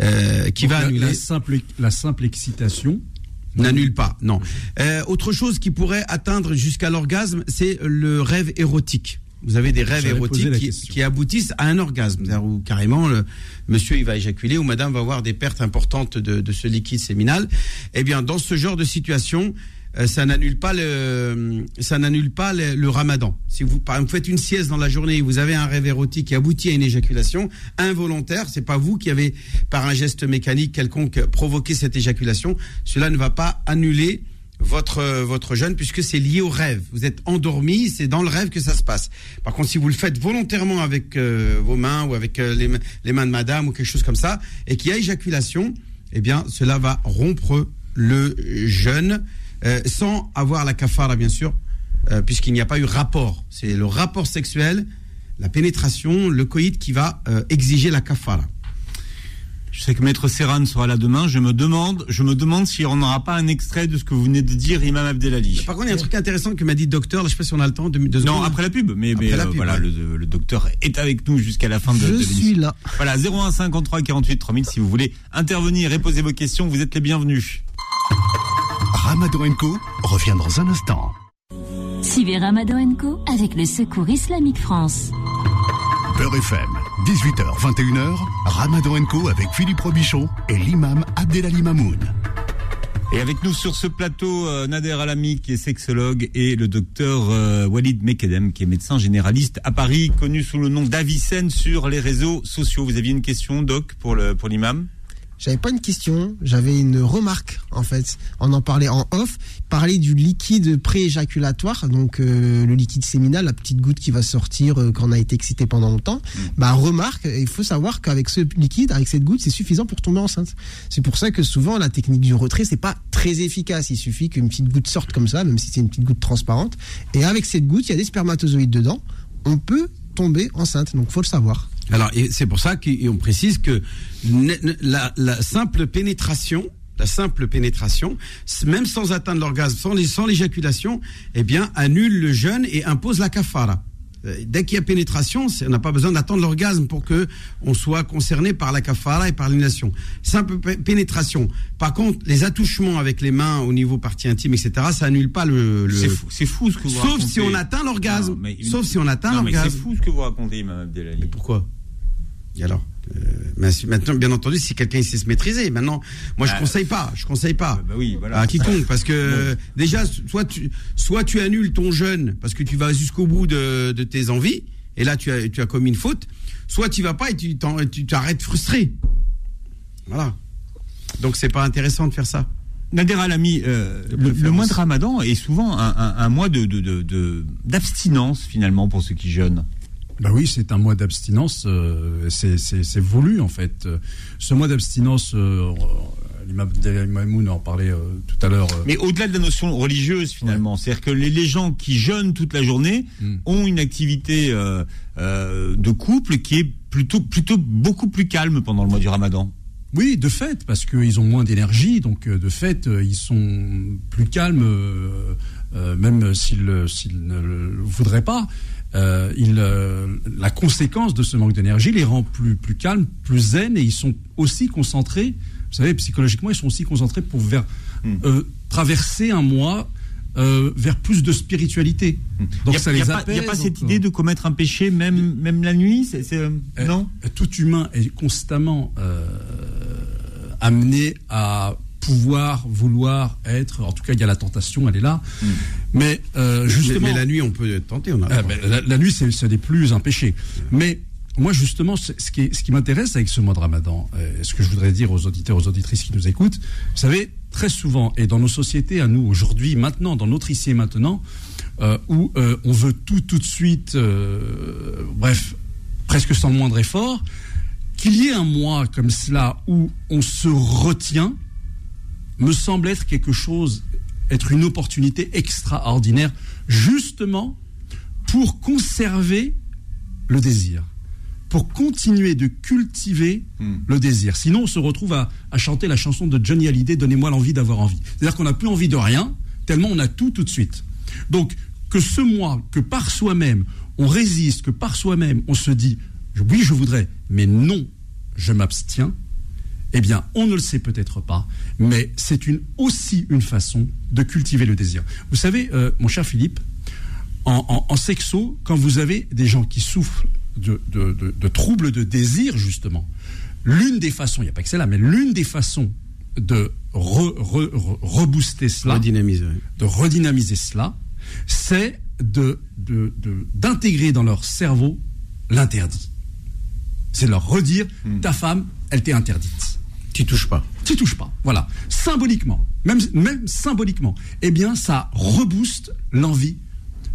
euh, qui Donc, va la, annuler. la simple, la simple excitation. N'annule pas, non. Euh, autre chose qui pourrait atteindre jusqu'à l'orgasme, c'est le rêve érotique. Vous avez des rêves érotiques qui, aboutissent à un orgasme, où carrément le monsieur il va éjaculer ou madame va avoir des pertes importantes de, de ce liquide séminal. Eh bien, dans ce genre de situation, ça n'annule pas le, ça n'annule pas le, ramadan. Si vous, par exemple, faites une sieste dans la journée et vous avez un rêve érotique qui aboutit à une éjaculation involontaire, c'est pas vous qui avez, par un geste mécanique quelconque, provoqué cette éjaculation, cela ne va pas annuler votre euh, votre jeûne puisque c'est lié au rêve. Vous êtes endormi, c'est dans le rêve que ça se passe. Par contre, si vous le faites volontairement avec euh, vos mains ou avec euh, les, les mains de madame ou quelque chose comme ça et qu'il y a éjaculation, eh bien, cela va rompre le jeûne euh, sans avoir la kafara bien sûr, euh, puisqu'il n'y a pas eu rapport. C'est le rapport sexuel, la pénétration, le coït qui va euh, exiger la kafara. Je sais que Maître Serran sera là demain. Je me demande, je me demande si on n'aura pas un extrait de ce que vous venez de dire, Imam Abdelali. Par contre, il y a un truc intéressant que m'a dit le docteur. Là, je sais pas si on a le temps. De, deux Non, après la pub, mais, Après mais, la euh, pub, voilà, ouais. le, le docteur est avec nous jusqu'à la fin de, Je suis là. Voilà, 01 53 48 3000 si vous voulez intervenir et poser vos questions, vous êtes les bienvenus. Ramadan Co revient dans un instant. Suivez Ramadan Co avec le Secours Islamique France. Beurre FM, 18h, 21h, Ramadan Co avec Philippe Robichon et l'imam Abdelali Mamoun. Et avec nous sur ce plateau, euh, Nader Alami, qui est sexologue, et le docteur euh, Walid Mekedem, qui est médecin généraliste à Paris, connu sous le nom d'Avicenne sur les réseaux sociaux. Vous aviez une question, Doc, pour le pour l'imam? J'avais pas une question, j'avais une remarque en fait. On en parlait en off, parler du liquide pré-éjaculatoire, donc euh, le liquide séminal, la petite goutte qui va sortir euh, quand on a été excité pendant longtemps. Bah remarque, il faut savoir qu'avec ce liquide, avec cette goutte, c'est suffisant pour tomber enceinte. C'est pour ça que souvent la technique du retrait, c'est pas très efficace. Il suffit qu'une petite goutte sorte comme ça, même si c'est une petite goutte transparente. Et avec cette goutte, il y a des spermatozoïdes dedans. On peut tomber enceinte, donc faut le savoir. Alors, c'est pour ça qu'on précise que la, simple pénétration, la simple pénétration, même sans atteindre l'orgasme, sans l'éjaculation, eh bien, annule le jeûne et impose la kafara. Euh, Dès qu'il y a pénétration, on n'a pas besoin d'attendre l'orgasme pour que on soit concerné par la kafara et par l'annulation. Simple pé- pénétration. Par contre, les attouchements avec les mains au niveau partie intime, etc., ça annule pas le. le- C'est fou, c'est fou ce que vous Sauf racontez. si on atteint l'orgasme. Une- Sauf si on atteint mais c'est l'orgasme. fou ce que vous racontez, Imam Abdelali. Mais pourquoi? Et alors? Maintenant, bien entendu, si quelqu'un sait se maîtriser. Maintenant, moi, je Bah, conseille pas. Je conseille pas. Bah oui, voilà. À quiconque, parce que euh, déjà, soit tu, soit tu annules ton jeûne parce que tu vas jusqu'au bout de, de tes envies, et là tu as, tu as commis une faute, soit tu vas pas et tu t'arrêtes frustré. Voilà. Donc c'est pas intéressant de faire ça. Nader Alami, euh, le, mois de Ramadan est souvent un, un- un mois de de- de- de- d'abstinence finalement pour ceux qui jeûnent. Bah oui, c'est un mois d'abstinence, euh, c'est- voulu en fait. Euh, Ce mois d'abstinence, euh, l'imam Abdel Mamoun en parlait euh, tout à l'heure. euh, Mais au-delà de la notion religieuse finalement, c'est-à-dire que les, les gens qui jeûnent toute la journée Mm. ont une activité euh, euh, de couple qui est plutôt plutôt beaucoup plus calme pendant le mois du Ramadan. Oui, de fait, parce qu'ils ont moins d'énergie, donc euh, de fait, euh, ils sont plus calmes, euh, euh, même euh, s'ils ne le voudraient pas. Euh, ils, euh, la conséquence de ce manque d'énergie les rend plus, plus calmes, plus zen, et ils sont aussi concentrés. Vous savez, psychologiquement, ils sont aussi concentrés pour vers, Hmm. euh, traverser un mois euh, vers plus de spiritualité. Donc il ça n'y a, les pas- apaise. y a pas cette donc, idée de commettre un péché même même la nuit, non? tout humain est constamment euh, amené à pouvoir, vouloir être. En tout cas, il y a la tentation, elle est là. Mais euh, Mais, justement, mais la nuit, on peut tenter. On a ben, la, la nuit, c'est ce n'est plus un péché. Mais moi, justement, ce qui, ce qui m'intéresse avec ce mois de Ramadan, euh, ce que je voudrais dire aux auditeurs, aux auditrices qui nous écoutent, vous savez, très souvent, et dans nos sociétés, à nous, aujourd'hui, maintenant, dans notre ici et maintenant, euh, où euh, on veut tout, tout de suite, euh, bref, presque sans le moindre effort, qu'il y ait un mois comme cela où on se retient, me semble être quelque chose, être une opportunité extraordinaire, justement pour conserver le désir, pour continuer de cultiver Hmm. le désir. Sinon, on se retrouve à, à chanter la chanson de Johnny Hallyday, Donnez-moi l'envie d'avoir envie. C'est-à-dire qu'on n'a plus envie de rien, tellement on a tout tout de suite. Donc, que ce mois, que par soi-même, on résiste, que par soi-même, on se dit, oui, je voudrais, mais non, je m'abstiens, eh bien, on ne le sait peut-être pas, mais c'est une, aussi une façon de cultiver le désir. Vous savez, euh, mon cher Philippe, en, en- en sexo, quand vous avez des gens qui souffrent de, de- de- de troubles de désir, justement, l'une des façons, il n'y a pas que celle-là, mais l'une des façons de re- re- re- rebooster cela, redynamiser. de redynamiser cela, c'est de, de- de- d'intégrer dans leur cerveau l'interdit. C'est de leur redire, ta femme, elle t'est interdite. Tu touches pas. Tu touches pas. Voilà. Symboliquement, même, même symboliquement, eh bien, ça rebooste l'envie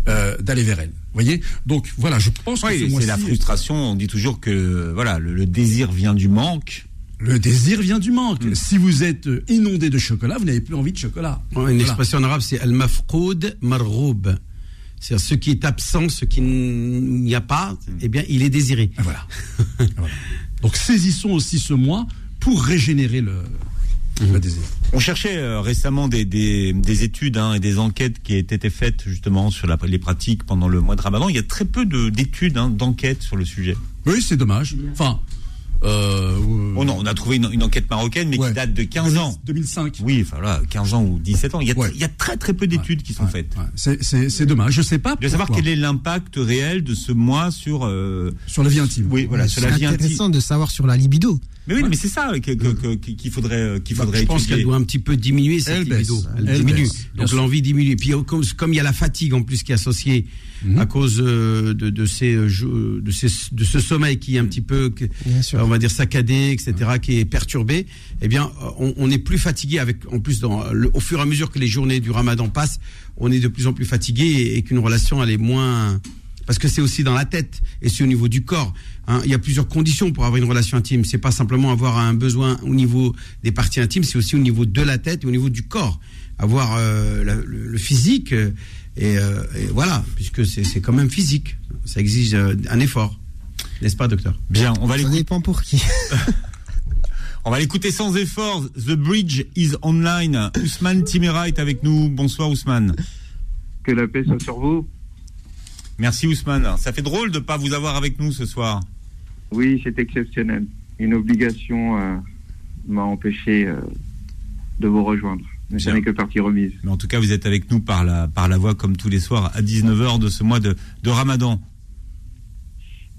euh, d'aller vers elle. Vous voyez? Donc, voilà, je pense que ce Oui, c'est mois-ci, la frustration. On dit toujours que voilà, le, le désir vient du manque. le désir vient du manque. Si vous êtes euh, inondé de chocolat, vous n'avez plus envie de chocolat. Ouais, Une expression en arabe, c'est al-mafqoud marghoub. C'est-à-dire ce qui est absent, ce qui n'y a pas, eh bien, il est désiré. Voilà. Voilà. Donc, saisissons aussi ce mois pour régénérer le, le désir. On cherchait euh, récemment des, des, des études hein, et des enquêtes qui étaient faites justement sur la- les pratiques pendant le mois de Ramadan. Il y a très peu de- d'études, hein, d'enquêtes sur le sujet. Oui, c'est dommage. Enfin, euh, Oh non, on a trouvé une, une enquête marocaine, mais Ouais. qui date de 15 ans. 2005. Oui, enfin voilà, 15 ans ou 17 ans. Il y a, Ouais. il y a très très peu d'études qui sont Ouais, faites. ouais. C'est- C'est c'est dommage. Je sais pas. De savoir quel est l'impact réel de ce mois sur. euh, sur la vie intime. oui, voilà, sur la C'est vie intime. intéressant de savoir sur la libido. Mais oui, mais c'est ça que- que- que- qu'il faudrait, euh, qu'il Bah, faudrait je pense qu'elle doit un petit peu diminuer cette Elle baisse. libido. Elle, Elle diminue. baisse, Donc l'envie diminue. Puis euh, comme, comme il y a la fatigue en plus qui est associée Mhm. à cause euh, de, de ces, de, ces, de ce sommeil qui est un petit peu, on va dire saccadé, etc., qui est perturbé, eh bien, on, on est plus fatigué avec, en plus, dans, le- au fur et à mesure que les journées du Ramadan passent, on est de plus en plus fatigué et, et qu'une relation elle est moins, parce que c'est aussi dans la tête et c'est au niveau du corps. hein. Il y a plusieurs conditions pour avoir une relation intime. C'est pas simplement avoir un besoin au niveau des parties intimes, c'est aussi au niveau de la tête et au niveau du corps. Avoir euh, la- le, le physique euh, et, euh, et voilà, puisque c'est quand même physique. Ça exige euh, un effort, n'est-ce pas, docteur? Bien, on va Ça l'écouter. dépend pour qui. On va l'écouter sans effort. The Bridge is online. Ousmane Timera est avec nous. Bonsoir Ousmane. Que la paix soit sur vous. Merci Ousmane. Ça fait drôle de pas vous avoir avec nous ce soir. Oui, c'est exceptionnel. Une obligation euh, m'a empêché euh, de vous rejoindre. Mais ce n'est que partie remise. Mais en tout cas, vous êtes avec nous par la, par la voix comme tous les soirs à 19h de ce mois de, de Ramadan.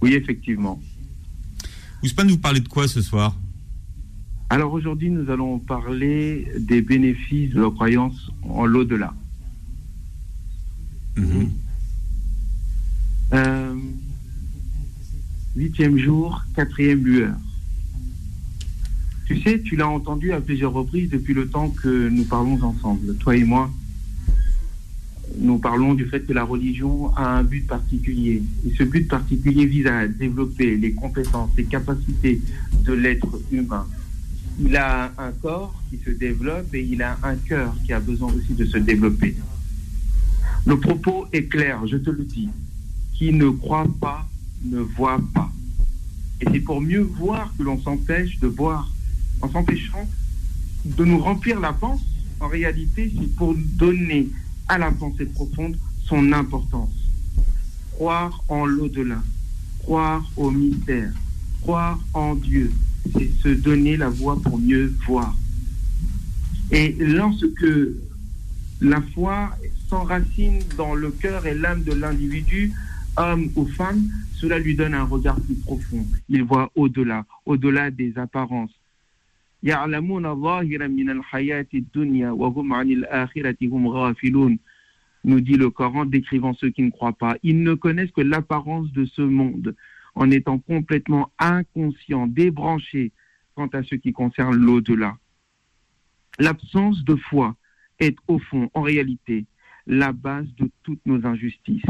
Oui, effectivement. Ousmane, vous parlez de quoi ce soir? Alors aujourd'hui, nous allons parler des bénéfices de la croyance en l'au-delà. Mhm. Euh, huitième jour, quatrième lueur. Tu sais, tu l'as entendu à plusieurs reprises depuis le temps que nous parlons ensemble, toi et moi. Nous parlons du fait que la religion a un but particulier. Et ce but particulier vise à développer les compétences, les capacités de l'être humain. Il a un corps qui se développe et il a un cœur qui a besoin aussi de se développer. Le propos est clair, je te le dis. Qui ne croit pas ne voit pas. Et c'est pour mieux voir que l'on s'empêche de boire. En s'empêchant de nous remplir la panse, en réalité, c'est pour donner à la pensée profonde son importance. Croire en l'au-delà, croire au mystère, croire en Dieu, c'est se donner la voie pour mieux voir. Et lorsque la foi s'enracine dans le cœur et l'âme de l'individu, Homme ou femme, cela lui donne un regard plus profond. Il voit au-delà, au-delà des apparences. Nous dit le Coran décrivant ceux qui ne croient pas. Ils ne connaissent que l'apparence de ce monde en étant complètement inconscients, débranchés quant à ce qui concerne l'au-delà. L'absence de foi est au fond, en réalité, la base de toutes nos injustices.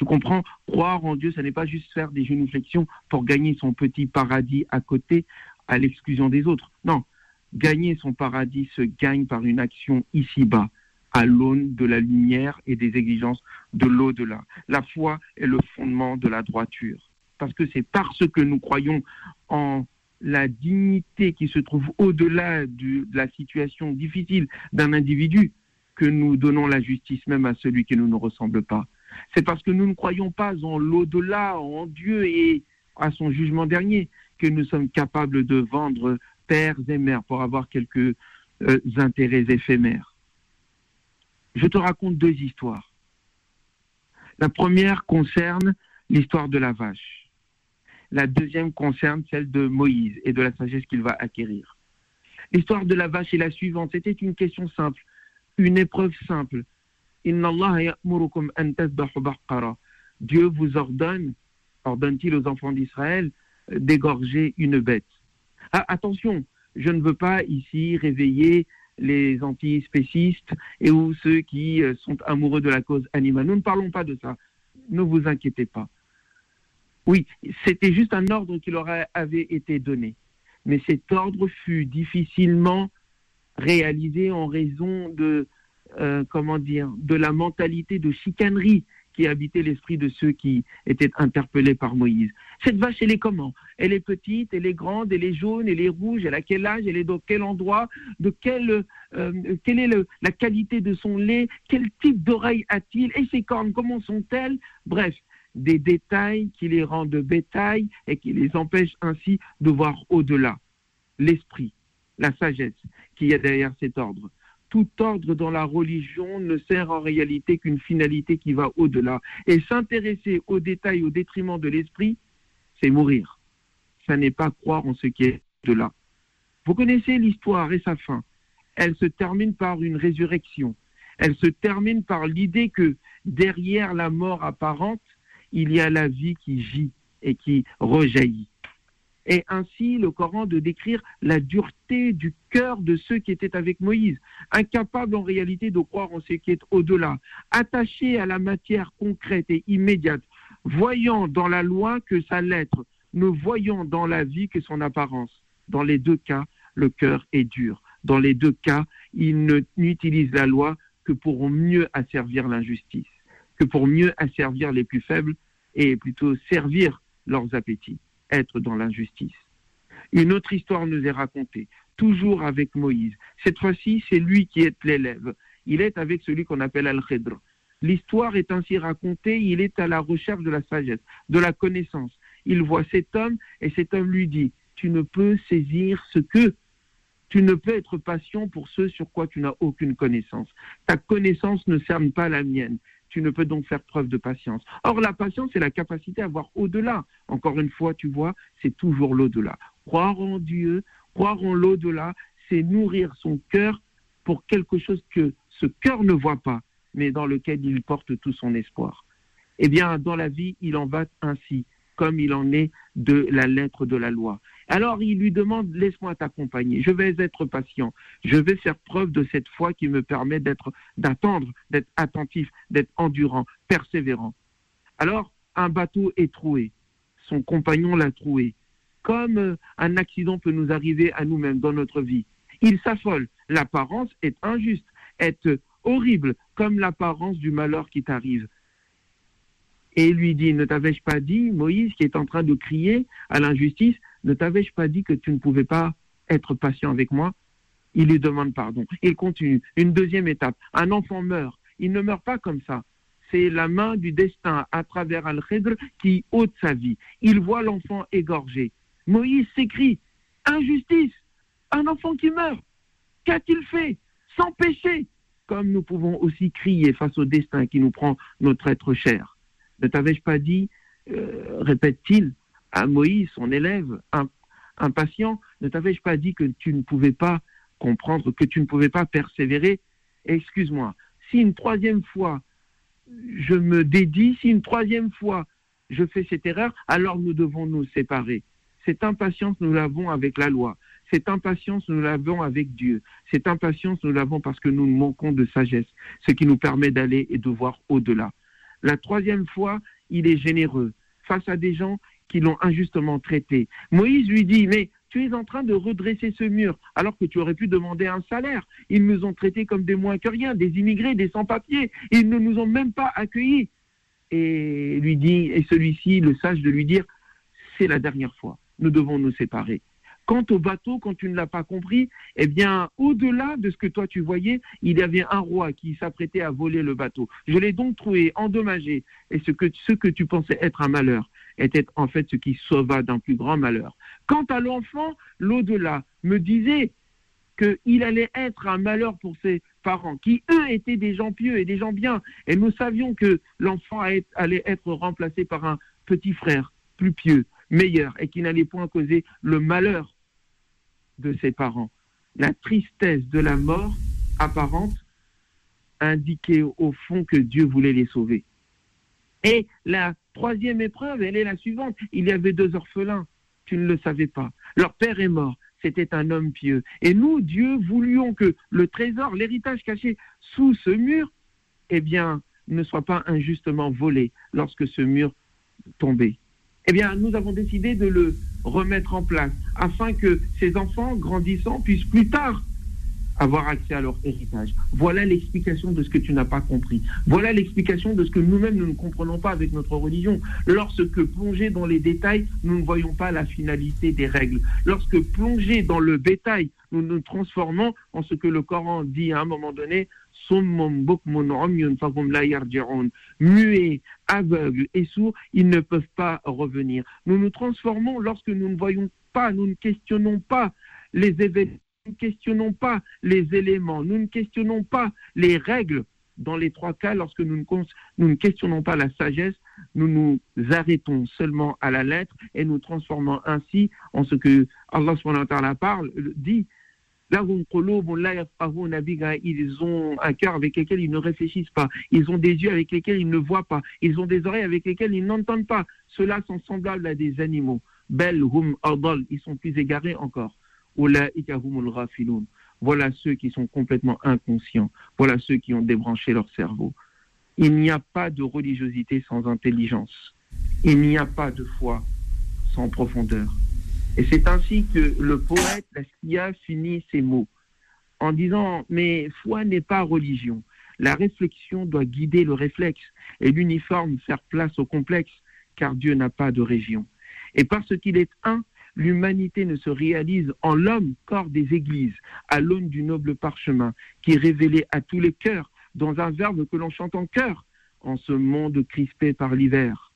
Tu comprends? Croire en Dieu, ce n'est pas juste faire des génuflexions pour gagner son petit paradis à côté, à l'exclusion des autres. Non, gagner son paradis se gagne par une action ici-bas, à l'aune de la lumière et des exigences de l'au-delà. La foi est le fondement de la droiture. Parce que c'est parce que nous croyons en la dignité qui se trouve au-delà de la situation difficile d'un individu que nous donnons la justice même à celui qui ne nous ressemble pas. C'est parce que nous ne croyons pas en l'au-delà, en Dieu et à son jugement dernier que nous sommes capables de vendre pères et mères pour avoir quelques euh, intérêts éphémères. Je te raconte deux histoires. La première concerne l'histoire de la vache. La deuxième concerne celle de Moïse et de la sagesse qu'il va acquérir. L'histoire de la vache est la suivante. C'était une question simple, une épreuve simple. Dieu vous ordonne, ordonne-t-il aux enfants d'Israël, d'égorger une bête. Ah, attention, je ne veux pas ici réveiller les antispécistes et ou ceux qui euh, sont amoureux de la cause animale. Nous ne parlons pas de ça. Ne vous inquiétez pas. Oui, c'était juste un ordre qui leur avait été donné. Mais cet ordre fut difficilement réalisé en raison de, euh, comment dire, de la mentalité de chicanerie qui habitait l'esprit de ceux qui étaient interpellés par Moïse. Cette vache, elle est comment? Elle est petite, elle est grande, elle est jaune, elle est rouge, elle a quel âge, elle est dans quel endroit, de euh, quelle est la qualité de son lait, quel type d'oreille a-t-il, et ses cornes, comment sont-elles? Bref, des détails qui les rendent de bétail et qui les empêchent ainsi de voir au-delà. L'esprit, la sagesse qu'il y a derrière cet ordre. Tout ordre dans la religion ne sert en réalité qu'une finalité qui va au-delà. Et s'intéresser aux détails au détriment de l'esprit, c'est mourir. ça n'est pas croire en ce qui est de là. Vous connaissez l'histoire et sa fin. Elle se termine par une résurrection. Elle se termine par l'idée que derrière la mort apparente, il y a la vie qui gît et qui rejaillit. Et ainsi le Coran de décrire la dureté du cœur de ceux qui étaient avec Moïse, incapables en réalité de croire en ce qui est au-delà, attachés à la matière concrète et immédiate, voyant dans la loi que sa lettre, ne voyant dans la vie que son apparence. Dans les deux cas, le cœur est dur. Dans les deux cas, ils n'utilisent la loi que pour mieux asservir l'injustice, que pour mieux asservir les plus faibles et plutôt servir leurs appétits, être dans l'injustice. Une autre histoire nous est racontée, toujours avec Moïse. Cette fois-ci, c'est lui qui est l'élève. Il est avec celui qu'on appelle Al-Khidr. L'histoire est ainsi racontée, il est à la recherche de la sagesse, de la connaissance. Il voit cet homme et cet homme lui dit, tu ne peux saisir ce que tu ne peux être patient pour ce sur quoi tu n'as aucune connaissance. Ta connaissance ne cerne pas la mienne. Tu ne peux donc faire preuve de patience. Or, la patience, c'est la capacité à voir au-delà. Encore une fois, tu vois, c'est toujours l'au-delà. Croire en Dieu, croire en l'au-delà, c'est nourrir son cœur pour quelque chose que ce cœur ne voit pas, mais dans lequel il porte tout son espoir. Eh bien, dans la vie, il en va ainsi, comme il en est de la lettre de la loi. Alors il lui demande, laisse-moi t'accompagner, je vais être patient, je vais faire preuve de cette foi qui me permet d'être, d'attendre, d'être attentif, d'être endurant, persévérant. Alors, un bateau est troué, son compagnon l'a troué, comme euh, un accident peut nous arriver à nous-mêmes dans notre vie. Il s'affole, l'apparence est injuste, est horrible, comme l'apparence du malheur qui t'arrive. Et il lui dit, ne t'avais-je pas dit, Moïse, qui est en train de crier à l'injustice, ne t'avais-je pas dit que tu ne pouvais pas être patient avec moi? Il lui demande pardon. Il continue. Une deuxième étape. Un enfant meurt. Il ne meurt pas comme ça. C'est la main du destin à travers Al-Khidr qui ôte sa vie. Il voit l'enfant égorgé. Moïse s'écrie Injustice Un enfant qui meurt Qu'a-t-il fait Sans péché? Comme nous pouvons aussi crier face au destin qui nous prend notre être cher. Ne t'avais-je pas dit, euh, répète-t-il, à Moïse, son élève, impatient, ne t'avais-je pas dit que tu ne pouvais pas comprendre, que tu ne pouvais pas persévérer? Excuse-moi, si une troisième fois je me dédie, si une troisième fois je fais cette erreur, alors nous devons nous séparer. Cette impatience, nous l'avons avec la loi. Cette impatience, nous l'avons avec Dieu. Cette impatience, nous l'avons parce que nous manquons de sagesse, ce qui nous permet d'aller et de voir au-delà. La troisième fois, il est généreux face à des gens qui l'ont injustement traité. Moïse lui dit, mais tu es en train de redresser ce mur alors que tu aurais pu demander un salaire. Ils nous ont traités comme des moins que rien, des immigrés, des sans-papiers. Ils ne nous ont même pas accueillis. Et lui dit, et celui-ci, le sage de lui dire, c'est la dernière fois. Nous devons nous séparer. Quant au bateau, quand tu ne l'as pas compris, eh bien, au-delà de ce que toi tu voyais, il y avait un roi qui s'apprêtait à voler le bateau. Je l'ai donc trouvé endommagé. Et ce que, ce que tu pensais être un malheur était en fait ce qui sauva d'un plus grand malheur. Quant à l'enfant, l'au-delà me disait qu'il allait être un malheur pour ses parents, qui eux étaient des gens pieux et des gens bien. Et nous savions que l'enfant allait être remplacé par un petit frère plus pieux, meilleur, et qui n'allait point causer le malheur de ses parents. La tristesse de la mort apparente indiquait au fond que Dieu voulait les sauver. Et la troisième épreuve, elle est la suivante. Il y avait deux orphelins, tu ne le savais pas. Leur père est mort, c'était un homme pieux. Et nous, Dieu, voulions que le trésor, l'héritage caché sous ce mur, eh bien, ne soit pas injustement volé lorsque ce mur tombait eh bien, nous avons décidé de le remettre en place afin que ces enfants, grandissant, puissent plus tard avoir accès à leur héritage. Voilà l'explication de ce que tu n'as pas compris. Voilà l'explication de ce que nous-mêmes nous ne comprenons pas avec notre religion. Lorsque plongés dans les détails, nous ne voyons pas la finalité des règles. Lorsque plongés dans le bétail, nous nous transformons en ce que le Coran dit à un moment donné, muets, aveugles et sourds, ils ne peuvent pas revenir. Nous nous transformons lorsque nous ne voyons pas, nous ne questionnons pas les événements, nous ne questionnons pas les éléments, nous ne questionnons pas les règles. Dans les trois cas, lorsque nous ne, nous ne questionnons pas la sagesse, nous nous arrêtons seulement à la lettre et nous transformons ainsi en ce que Allah subhanahu wa parle, dit Ils ont un cœur avec lequel ils ne réfléchissent pas. Ils ont des yeux avec lesquels ils ne voient pas. Ils ont des oreilles avec lesquelles ils n'entendent pas. Ceux-là sont semblables à des animaux. Bel hum. Ils sont plus égarés encore. Voilà ceux qui sont complètement inconscients. Voilà ceux qui ont débranché leur cerveau. Il n'y a pas de religiosité sans intelligence. Il n'y a pas de foi sans profondeur. Et c'est ainsi que le poète, la Skia, finit ses mots en disant Mais foi n'est pas religion. La réflexion doit guider le réflexe et l'uniforme faire place au complexe, car Dieu n'a pas de région. Et parce qu'il est un, l'humanité ne se réalise en l'homme, corps des églises, à l'aune du noble parchemin, qui est révélé à tous les cœurs, dans un verbe que l'on chante en chœur, en ce monde crispé par l'hiver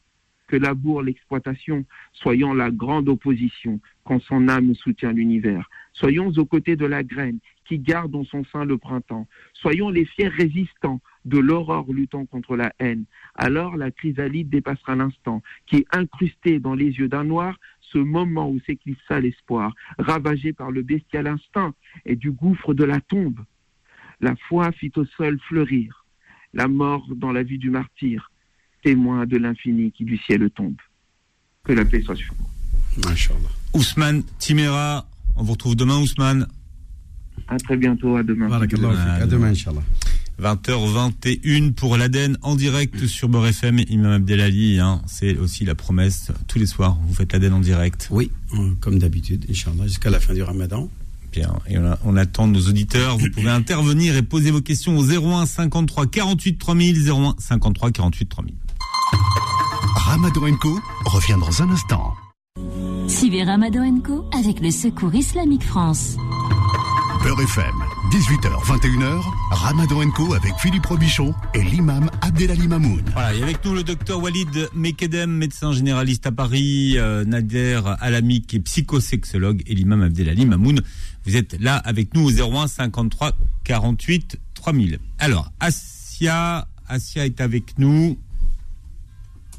que l'exploitation, soyons la grande opposition quand son âme soutient l'univers. Soyons aux côtés de la graine qui garde en son sein le printemps. Soyons les fiers résistants de l'aurore luttant contre la haine. Alors la chrysalide dépassera l'instant, qui est incrusté dans les yeux d'un noir, ce moment où s'éclipsa l'espoir, ravagé par le bestial instinct et du gouffre de la tombe. La foi fit au sol fleurir, la mort dans la vie du martyr, témoin de l'infini qui du ciel tombe. Que la paix soit sur vous. Inch'Allah. Ousmane Timera, on vous retrouve demain, Ousmane. À très bientôt, à demain. À demain, Inch'Allah. 20h21 pour l'Aden en direct sur Beurre FM. Imam Abdelali, hein, c'est aussi la promesse. Tous les soirs, vous faites l'Aden en direct. Oui, euh, comme d'habitude, Inch'Allah, jusqu'à la fin du ramadan. Bien, et on, a- on attend nos auditeurs. Vous pouvez intervenir et poser vos questions au 01 53 48 3000, 01 53 48 3000. Ramadan Co revient dans un instant. Suivez Ramadan Co avec le Secours Islamique France. Beurre FM, 18h, 21h, Ramadan Co avec Philippe Robichon et l'imam Abdelali Mamoun. Voilà, et avec nous le docteur Walid Mekedem, médecin généraliste à Paris, euh, Nader Alami qui est psychosexologue et l'imam Abdelali Mamoun. Vous êtes là avec nous au 01 53 48 3000. Alors, Asia, Asia est avec nous.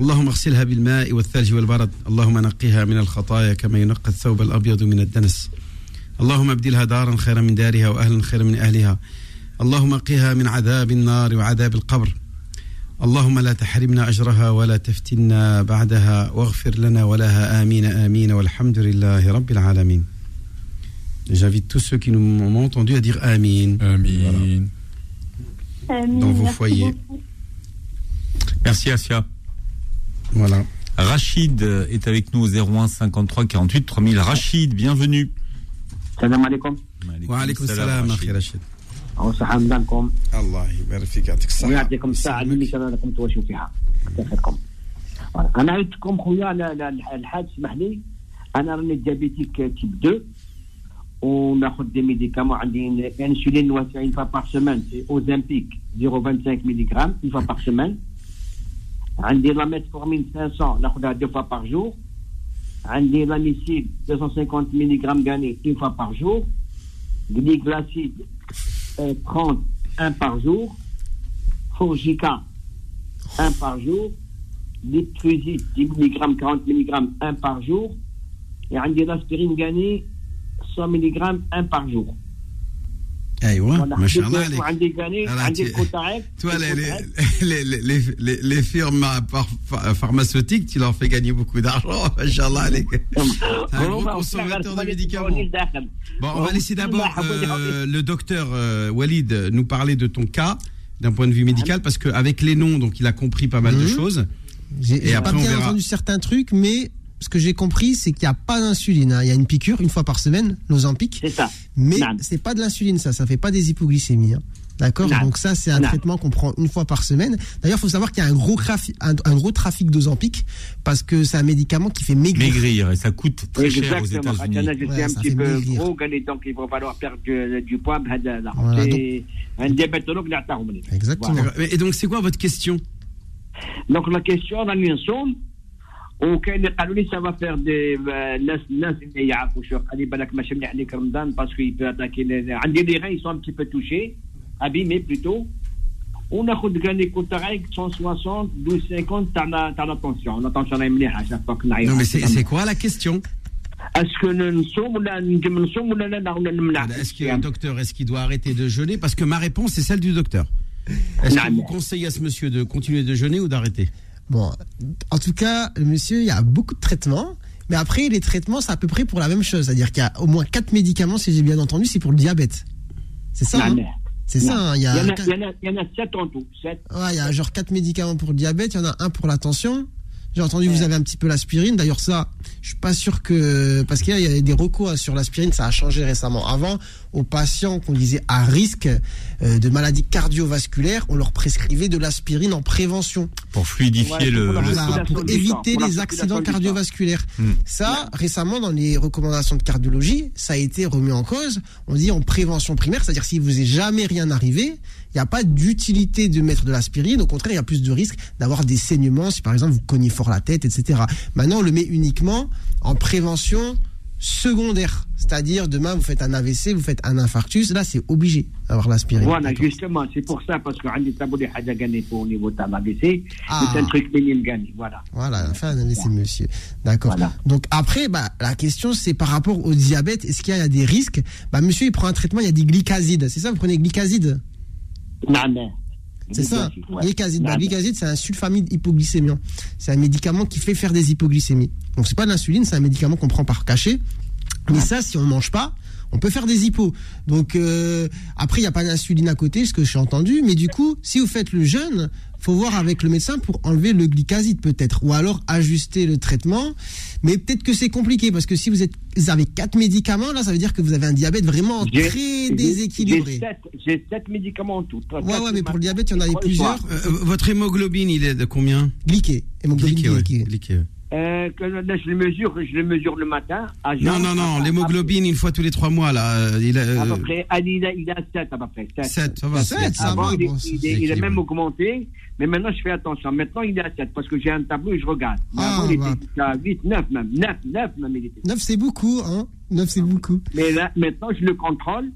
اللهم اغسلها بالماء والثلج والبرد اللهم نقها من الخطايا كما ينقى الثوب الأبيض من الدنس اللهم ابدلها دارا خيرا من دارها وأهلا خيرا من أهلها اللهم قها من عذاب النار وعذاب القبر اللهم لا تحرمنا أجرها ولا تفتنا بعدها واغفر لنا ولها آمين آمين والحمد لله رب العالمين J'invite tous ceux qui nous m'ont entendu à dire Amin. Amin. Dans vos foyers. Merci Asia. Voilà. Rachid est avec nous au 01 53 48 3000. Rachid, bienvenue. السلام عليكم وعليكم السلام أخي رشيد وصحة رمضانكم الله يبارك فيك يعطيك الصحة ويعطيكم الساعة اللي كان لكم تواشوا فيها كيفكم أنا عندكم خويا لا- لا- الحاج اسمح لي أنا راني ديابيتيك تيب 2 وناخذ دي ميديكامون عندي انسولين واسع une fois par semaine c'est Ozempic 0,25 ملغ une fois par semaine عندي لا ميتفورمين 500 ناخذها deux fois par jour عندي لاميسيل 250 ملغ غاني une fois par jour glyglacide euh, 30 un par jour Forgica 1 par jour Litruside 10 mg 40 mg 1 par jour et عندي l'aspirine غاني 100 mg 1 par jour أيوة Voilà. ما شاء الله عليك وعندي غاني Alors, عندي tu- الكوتاعيك Toi, les, les, les, les, les, les firmes par- par- pharmaceutiques, tu leur fais gagner beaucoup d'argent. Inch'Allah, عليك. C'est un gros consommateur de médicaments. Bon, on va laisser d'abord euh, le docteur euh, Walid nous parler de ton cas d'un point de vue médical parce qu'avec les noms, donc il a compris pas mal de Mhm. choses. J'ai Et j'ai après, pas on bien verra. entendu certains trucs, mais ce que j'ai compris, c'est qu'il n'y a pas d'insuline. Hein. Il y a une piqûre une fois par semaine, Nozampic. C'est ça. Mais c'est pas de l'insuline, ça. Ça ne fait pas des hypoglycémies. Hein. D'accord? Donc ça, c'est un traitement qu'on prend une fois par semaine. D'ailleurs, il faut savoir qu'il y a un gros, trafic d'Ozampic parce que c'est un médicament qui fait maigrir. Maigrir, et ça coûte très cher aux États-Unis. Exactement. Ouais, un petit peu gros, donc il va falloir perdre du, poids. Ben, voilà, et, donc, un diabétologue Exactement. Et donc, c'est quoi votre question? Donc, la question, on a la nuance, وكاين اللي قالوا لي سافا فير دي الناس الناس اللي يعرفوا شو قال لي بالك ماشي مليح عليك رمضان باسكو يبي اتاكي عندي لي غي سون بتي بو توشي ابيمي بلوتو وناخذ كان لي كوتاغيك 160 1250 تاع لا تاع لا طونسيون لا طونسيون راهي مليحه شاف فوق نعيط Non, mais c'est c'est quoi la question اسكو نصوم ولا نجم نصوم ولا لا ولا نمنع Est-ce que, docteur, est-ce qu'il doit arrêter de jeûner Parce que ma réponse est celle du docteur. Est-ce que Non, vous mais- conseillez à ce monsieur de continuer de jeûner ou d'arrêter Bon, en tout cas, le monsieur, il y a beaucoup de traitements. Mais après, les traitements, c'est à peu près pour la même chose. C'est-à-dire qu'il y a au moins quatre médicaments, si j'ai bien entendu, c'est pour le diabète. C'est ça, hein C'est ça, hein, il y a, Il y en a- quatre- il y en a- il y en a 7 en tout. ouais, il y a genre quatre médicaments pour le diabète, il y en a un pour la tension. J'ai entendu vous avez un petit peu l'aspirine. D'ailleurs, ça, je suis pas sûr que parce qu'il y a- il y a des recours hein, sur l'aspirine, ça a changé récemment. Avant, aux patients qu'on disait à risque euh, de maladies cardiovasculaires, on leur prescrivait de l'aspirine en prévention. Pour fluidifier le, pour le pour éviter pour les accidents cardiovasculaires. Hmm. Ça, récemment, dans les recommandations de cardiologie, ça a été remis en cause. On dit en prévention primaire, c'est-à-dire si vous est jamais rien arrivé, il n'y a pas d'utilité de mettre de l'aspirine. Au contraire, il y a plus de risques d'avoir des saignements si par exemple vous cognez fort la tête, etc. Maintenant, on le met uniquement en prévention secondaire. C'est-à-dire, demain, vous faites un AVC, vous faites un infarctus, là, c'est obligé d'avoir l'aspirine. Voilà, justement, c'est pour ça, parce que au niveau de l'AVC, ah. c'est un truc minime gagné. Voilà. Voilà, enfin, un AVC, monsieur. D'accord. Donc, après, bah, la question, c'est par rapport au diabète, est-ce qu'il y a des risques? Bah, Monsieur, il prend un traitement, il y a des glycasides. C'est ça, vous prenez glycasides? Non, non. C'est ça. Glycazide. Bah, bah glycazide, c'est un sulfamide hypoglycémiant. C'est un médicament qui fait faire des hypoglycémies. Donc c'est pas de l'insuline, c'est un médicament qu'on prend par cachet. Mais ça, si on ne mange pas, on peut faire des hippos. Donc euh, après, il n'y a pas d'insuline à côté, ce que j'ai entendu. Mais du coup, si vous faites le jeûne, faut voir avec le médecin pour enlever le glycaside peut-être, ou alors ajuster le traitement. Mais peut-être que c'est compliqué parce que si vous êtes, vous avez quatre médicaments, là, ça veut dire que vous avez un diabète vraiment très déséquilibré. J'ai sept- 7 médicaments en tout. Ouais, ouais, mais pour le diabète, il y en le plusieurs. soir. Euh, Votre hémoglobine, il est de combien Glyqué. Hémoglobine Glyqué, ouais. Glyqué. Euh, que là, je le mesure, je le mesure le matin. À Non, non, non, l'hémoglobine, une fois tous les trois mois, là. euh, Il a, À, à euh, peu près, ah, il a, il a 7 à peu près. 7. Sept, ça va, Sept, c'est- ça Avant, va, il, est- bon, il, c'est est- il a même augmenté, mais maintenant je fais attention. Maintenant il est à 7 parce que j'ai un tableau et je regarde. Mais Ah, avant il bah. était à 8, 9 même. 9, 9 même il était. 9 c'est beaucoup, hein 9 c'est beaucoup. Mais là, maintenant je le contrôle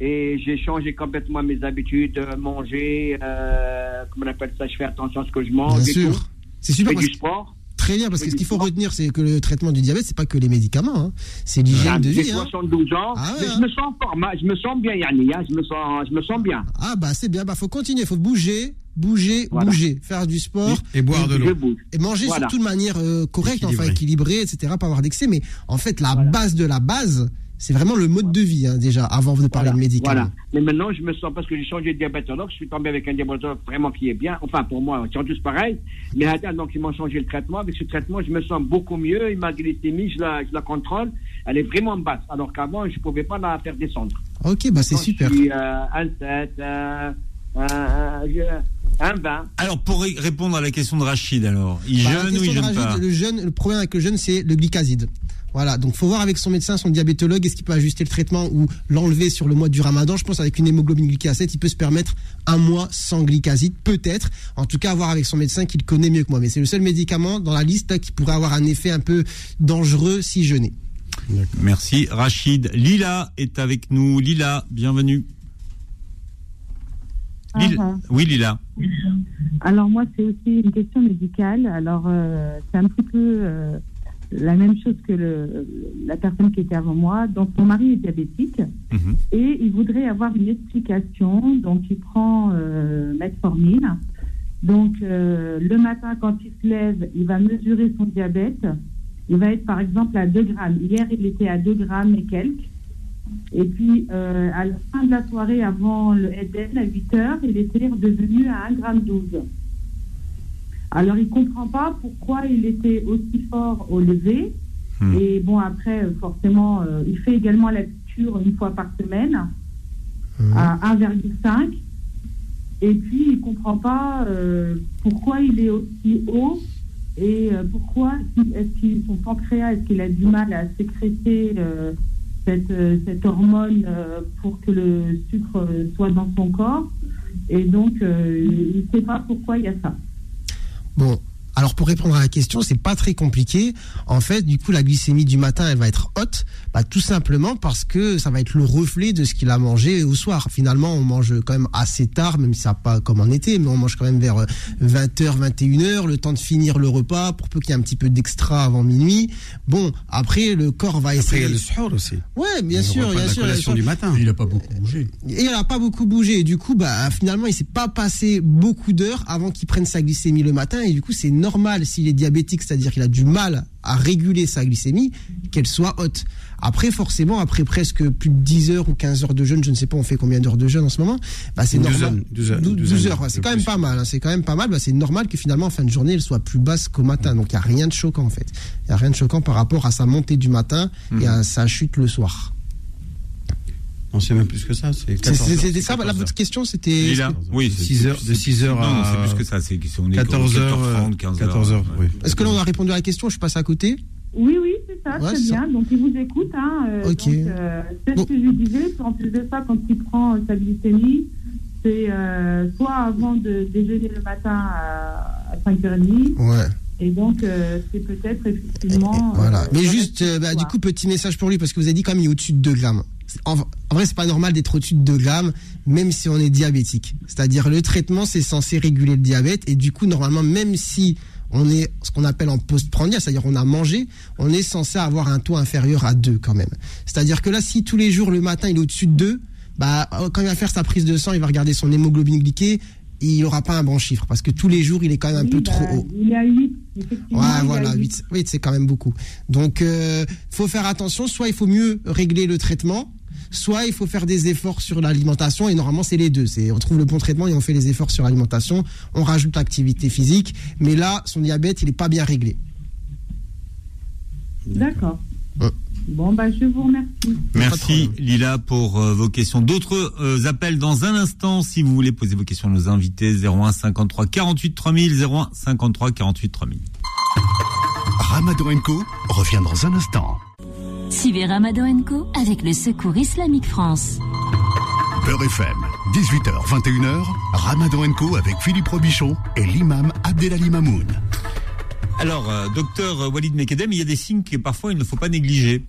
et j'ai changé complètement mes habitudes, euh, manger, euh, comment on appelle ça, je fais attention à ce que je mange. Bien et sûr. C'est Je super fais parce du sport. très bien parce que ce qu'il faut retenir c'est que le traitement du diabète c'est pas que les médicaments, hein. c'est l'hygiène de J'ai vie. Hein. 72 ans, Ah ouais, mais hein. je me sens fort, je me sens bien, Yanni, hein, je me sens, je me sens bien. Ah bah c'est bien, bah faut continuer, faut bouger, bouger, Voilà. bouger, faire du sport Et boire de l'eau. et manger Voilà. surtout de manière euh, correcte, enfin Équilibrée. équilibrée, etc. Pas avoir d'excès, mais en fait la base de la base, c'est vraiment le mode de vie hein, déjà avant de parler Voilà, de médicaments. Voilà. Mais maintenant, je me sens, parce que j'ai changé de diabétologue, je suis tombé avec un diabétologue vraiment qui est bien. Enfin, pour moi, ils sont tous pareils. Mais attends, donc, ils m'ont changé le traitement. Avec ce traitement, je me sens beaucoup mieux. Et ma glycémie, je la, je la contrôle. Elle est vraiment basse. Alors qu'avant, je ne pouvais pas la faire descendre. Ok, bah c'est super. Je suis euh, un 7, euh, un, je- un 20. Alors, pour ré- répondre à la question de Rachid, alors, il Bah, jeûne ou il jeûne Rachid, pas le, jeûne, le problème avec le jeûne, c'est le glycaside. Voilà, donc faut voir avec son médecin, son diabétologue, est-ce qu'il peut ajuster le traitement ou l'enlever sur le mois du ramadan. Je pense avec une hémoglobine à 7, il peut se permettre un mois sans glycaside, peut-être. En tout cas, voir avec son médecin qui le connaît mieux que moi. Mais c'est le seul médicament dans la liste qui pourrait avoir un effet un peu dangereux si jeûné. Merci Rachid. Lila est avec nous. Lila, bienvenue. Lila- ah. Oui, Lila. Alors moi, c'est aussi une question médicale. Alors euh, c'est un petit peu euh, la même chose que le, la personne qui était avant moi. Donc mon mari est diabétique Mhm. et il voudrait avoir une explication. Donc il prend euh, metformine. Donc euh, le matin quand il se lève, il va mesurer son diabète. Il va être par exemple à 2 grammes. Hier il était à 2 grammes et quelques. Et puis, euh, à la fin de la soirée, avant le Eden, à 8 heures, il était redevenu à 1,12 g. Alors, il ne comprend pas pourquoi il était aussi fort au lever. Hmm. Et bon, après, forcément, euh, il fait également la piqûre une fois par semaine à 1,5. Et puis, il comprend pas euh, pourquoi il est aussi haut et pourquoi est-ce qu'il son pancréas est-ce qu'il a du mal à sécréter cette, euh, cette hormone euh, pour que le sucre euh, soit dans son corps. Et donc, il ne sait pas pourquoi il y a ça. Bon, alors pour répondre à la question, c'est pas très compliqué. En fait, du coup, la glycémie du matin, elle va être haute, bah, tout simplement parce que ça va être le reflet de ce qu'il a mangé au soir. Finalement, on mange quand même assez tard, même si ça pas comme en été, mais on mange quand même vers euh, 20h, 21h, le temps de finir le repas, pour peu qu'il y ait un petit peu d'extra avant minuit. Bon, après, le corps va Après, il y essayer. a le suhoor aussi. Ouais, bien sûr, bien la sûr. collation bien du matin. Il n'a pas beaucoup bougé. Et il n'a pas beaucoup bougé. Et du coup, bah, finalement, il s'est pas passé beaucoup d'heures avant qu'il prenne sa glycémie le matin. Et du coup, c'est normal s'il est diabétique, c'est-à-dire qu'il a du mal à réguler sa glycémie, qu'elle soit haute. Après, forcément, après presque plus de 10 heures ou 15 heures de jeûne, je ne sais pas, on fait combien d'heures de jeûne en ce moment, bah, c'est normal. douzaine, douzaine, 12, douzaine heures, ouais, c'est quand même pas mal. hein, c'est quand même pas mal. Bah, c'est normal que finalement, en fin de journée, elle soit plus basse qu'au matin. Donc, il n'y a rien de choquant, en fait. Il n'y a rien de choquant par rapport à sa montée du matin et à sa chute le soir. Non, c'est même plus que ça. C'est C'est- 14 c'est- heures. C'était ça, la votre question, c'était. Oui, c'est- 6 heures, de 6 heures Non, non, à. c'est plus que ça. C'est on est 14 heures, 14h30, 15 heures. 14 heures, oui. Est-ce que là, on a répondu à la question? Je passe à côté Oui, oui, c'est ça, Ouais, très c'est ça. bien. Donc, il vous écoute. Hein, euh, Ok. euh, c'est ce que je lui disais. En plus de ça, quand il prend euh, sa glycémie, c'est euh, soit avant de déjeuner le matin à, à 5h30. Ouais. Et donc, euh, c'est peut-être effectivement. Voilà. euh, Mais juste, euh, bah, du coup, petit message pour lui, parce que vous avez dit quand même il est au-dessus de 2 grammes. En, vrai, c'est pas normal d'être au-dessus de 2 grammes, même si on est diabétique. C'est-à-dire, le traitement, c'est censé réguler le diabète, et du coup, normalement, même si on est ce qu'on appelle en postprandial, c'est-à-dire on a mangé, on est censé avoir un taux inférieur à 2 quand même. C'est-à-dire que là, si tous les jours, le matin, il est au-dessus de 2, bah, quand il va faire sa prise de sang, il va regarder son hémoglobine glyquée, il aura pas un bon chiffre, parce que tous les jours, il est quand même un Oui, peu bah, trop haut. Il est à 8, effectivement. Ouais, il est à voilà, 8. 8, oui, c'est quand même beaucoup. Donc, euh, faut faire attention. Soit il faut mieux régler le traitement, soit il faut faire des efforts sur l'alimentation. Et normalement, c'est les deux. C'est on trouve le bon traitement et on fait les efforts sur l'alimentation. On rajoute l'activité physique. Mais là, son diabète, il est pas bien réglé. D'accord. Ouais. Bon, bah, je vous remercie. Merci Lila pour euh, vos questions. D'autres euh, appels dans un instant si vous voulez poser vos questions à nos invités 01 53 48 3000 01 53 48 3000. Ramadan Co revient dans un instant. Suivez Ramadan Co avec le Secours Islamique France. Beurre FM, 18h, 21h, Ramadan Co avec Philippe Robichon et l'imam Abdelali Mamoun. Alors euh, docteur Walid Mekedem, il y a des signes que parfois il ne faut pas négliger.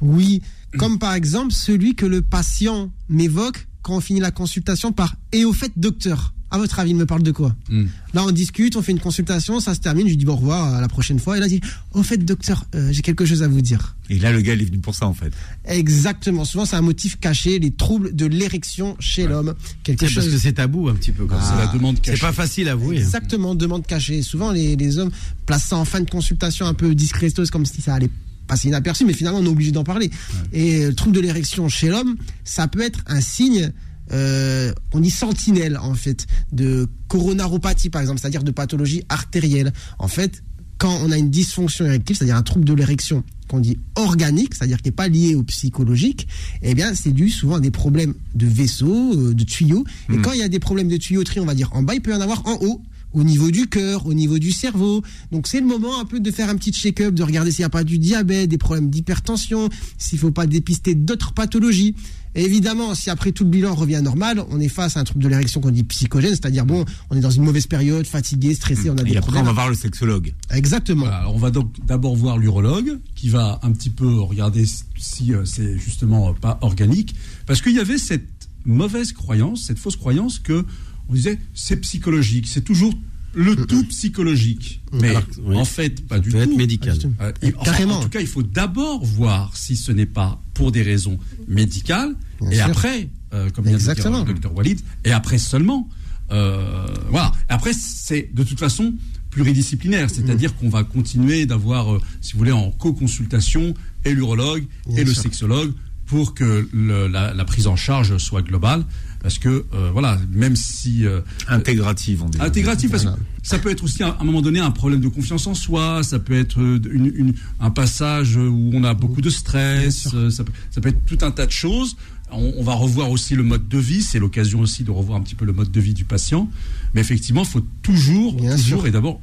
Oui, comme par exemple celui que le patient m'évoque quand on finit la consultation par et au fait docteur? À votre avis, il me parle de quoi Hmm. Là, on discute, on fait une consultation, ça se termine, je lui dis bon, au revoir à la prochaine fois. Et là, il dit au fait docteur, euh, j'ai quelque chose à vous dire. Et là le gars il est venu pour ça en fait. Exactement. Souvent, c'est un motif caché, les troubles de l'érection chez l'homme. Quelque C'est parce que chose. c'est tabou un petit peu comme Ah, la demande C'est pas facile à avouer. hein. Exactement, demande cachée. Souvent, les, les hommes placent ça en fin de consultation un peu discretos, comme si ça allait passer inaperçu, mais finalement, on est obligé d'en parler. Et le trouble de l'érection chez l'homme, ça peut être un signe. euh, on dit sentinelle en fait de coronaropathie par exemple, c'est-à-dire de pathologie artérielle. En fait, quand on a une dysfonction érectile, c'est-à-dire un trouble de l'érection qu'on dit organique, c'est-à-dire qui n'est pas lié au psychologique, eh bien, c'est dû souvent à des problèmes de vaisseaux, euh, de tuyaux. Et quand il y a des problèmes de tuyauterie, on va dire en bas, il peut y en avoir en haut au niveau du cœur, au niveau du cerveau. Donc c'est le moment un peu de faire un petit check-up, de regarder s'il n'y a pas du diabète, des problèmes d'hypertension, s'il ne faut pas dépister d'autres pathologies. Et évidemment, si après tout le bilan revient normal, on est face à un trouble de l'érection qu'on dit psychogène, c'est-à-dire bon, on est dans une mauvaise période, fatigué, stressé, on a Et des après on va voir le sexologue. Exactement. Voilà, on va donc d'abord voir l'urologue qui va un petit peu regarder si euh, c'est justement euh, pas organique. Parce qu'il y avait cette mauvaise croyance, cette fausse croyance que on disait c'est psychologique, c'est toujours le tout psychologique. Mais Alors, oui. en fait, pas du tout. être médical. Euh, et enfin, Carrément. en tout cas, il faut d'abord voir si ce n'est pas pour des raisons médicales, Bien et sûr. après, euh, comme vient de le docteur Walid, et après seulement. euh, voilà. Après, c'est de toute façon pluridisciplinaire, c'est-à-dire Mm. qu'on va continuer d'avoir, euh, si vous voulez, en co-consultation et l'urologue et le sexologue pour que le- la, la prise en charge soit globale. Parce que, euh, voilà, même si. euh, Intégrative on dit. Intégratif, parce que ça peut être aussi à un moment donné un problème de confiance en soi, ça peut être euh, une- une- un passage où on a beaucoup de stress, ça peut, ça peut être tout un tas de choses. on, on va revoir aussi le mode de vie. C'est l'occasion aussi de revoir un petit peu le mode de vie du patient. Mais effectivement, il faut toujours, Bien toujours sûr. et d'abord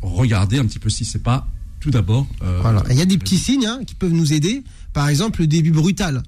regarder un petit peu si c'est pas tout d'abord. euh, Voilà. Il y a des petits signes hein, qui peuvent nous aider. Par exemple, le début brutal.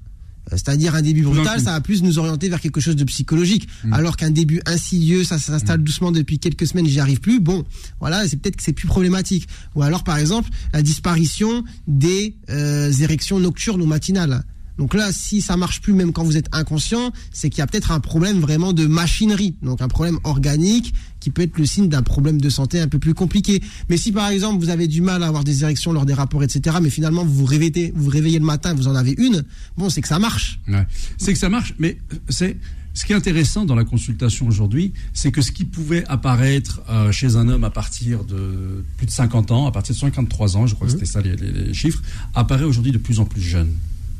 C'est-à-dire un début brutal, ça va plus nous orienter vers quelque chose de psychologique. Alors qu'un début insidieux, ça s'installe doucement depuis quelques semaines, j'y arrive plus. Bon, voilà, c'est peut-être que c'est plus problématique. Ou alors, par exemple, la disparition des euh, érections nocturnes ou matinales. Donc là, si ça marche plus même quand vous êtes inconscient, c'est qu'il y a peut-être un problème vraiment de machinerie, donc un problème organique qui peut être le signe d'un problème de santé un peu plus compliqué. Mais si par exemple vous avez du mal à avoir des érections lors des rapports, etc., mais finalement vous vous réveillez, vous vous réveillez le matin, vous en avez une, bon, c'est que ça marche. Ouais. C'est que ça marche, mais c'est ce qui est intéressant dans la consultation aujourd'hui, c'est que ce qui pouvait apparaître euh, chez un homme à partir de plus de 50 ans, à partir de 53 ans, je crois que c'était ça les, les- les chiffres, apparaît aujourd'hui de plus en plus jeune.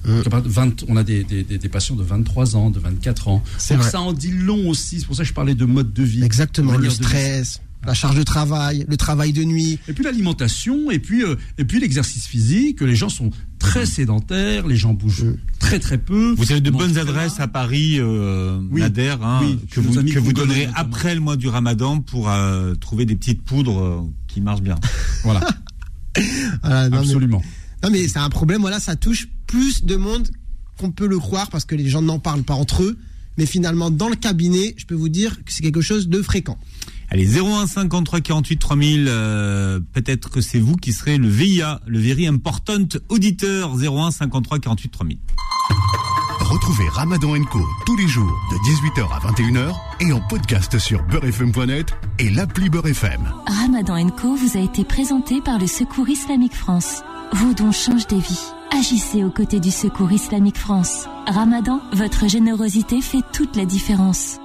Donc, 20 on a des, des- des- des patients de 23 ans, de 24 ans. C'est Donc vrai. ça en dit long aussi. C'est pour ça que je parlais de mode de vie. Exactement, manière le de stress, la charge de travail, le travail de nuit. et puis l'alimentation, et puis euh, et puis l'exercice physique. Les gens sont très sédentaires, les gens bougent très très peu. Vous avez de bonnes adresses à Paris, euh, Oui. Nader, hein, Oui, que vous, que vous donnerez notamment. après le mois du Ramadan pour euh, trouver des petites poudres euh, qui marchent bien. Voilà, non, mais- absolument. Non mais c'est un problème, voilà, ça touche plus de monde qu'on peut le croire parce que les gens n'en parlent pas entre eux. Mais finalement, dans le cabinet, je peux vous dire que c'est quelque chose de fréquent. Allez, 01 53 48 3000, euh, peut-être que c'est vous qui serez le VIA, le Very Important Auditeur, 01 53 48 3000. Retrouvez Ramadan Co tous les jours de 18h à 21h et en podcast sur beurrefm.net et l'appli Beurre FM. Ramadan Co vous a été présenté par le Secours Islamique France. Vos dons changent des vies. Agissez aux côtés du Secours Islamique France. Ramadan, votre générosité fait toute la différence.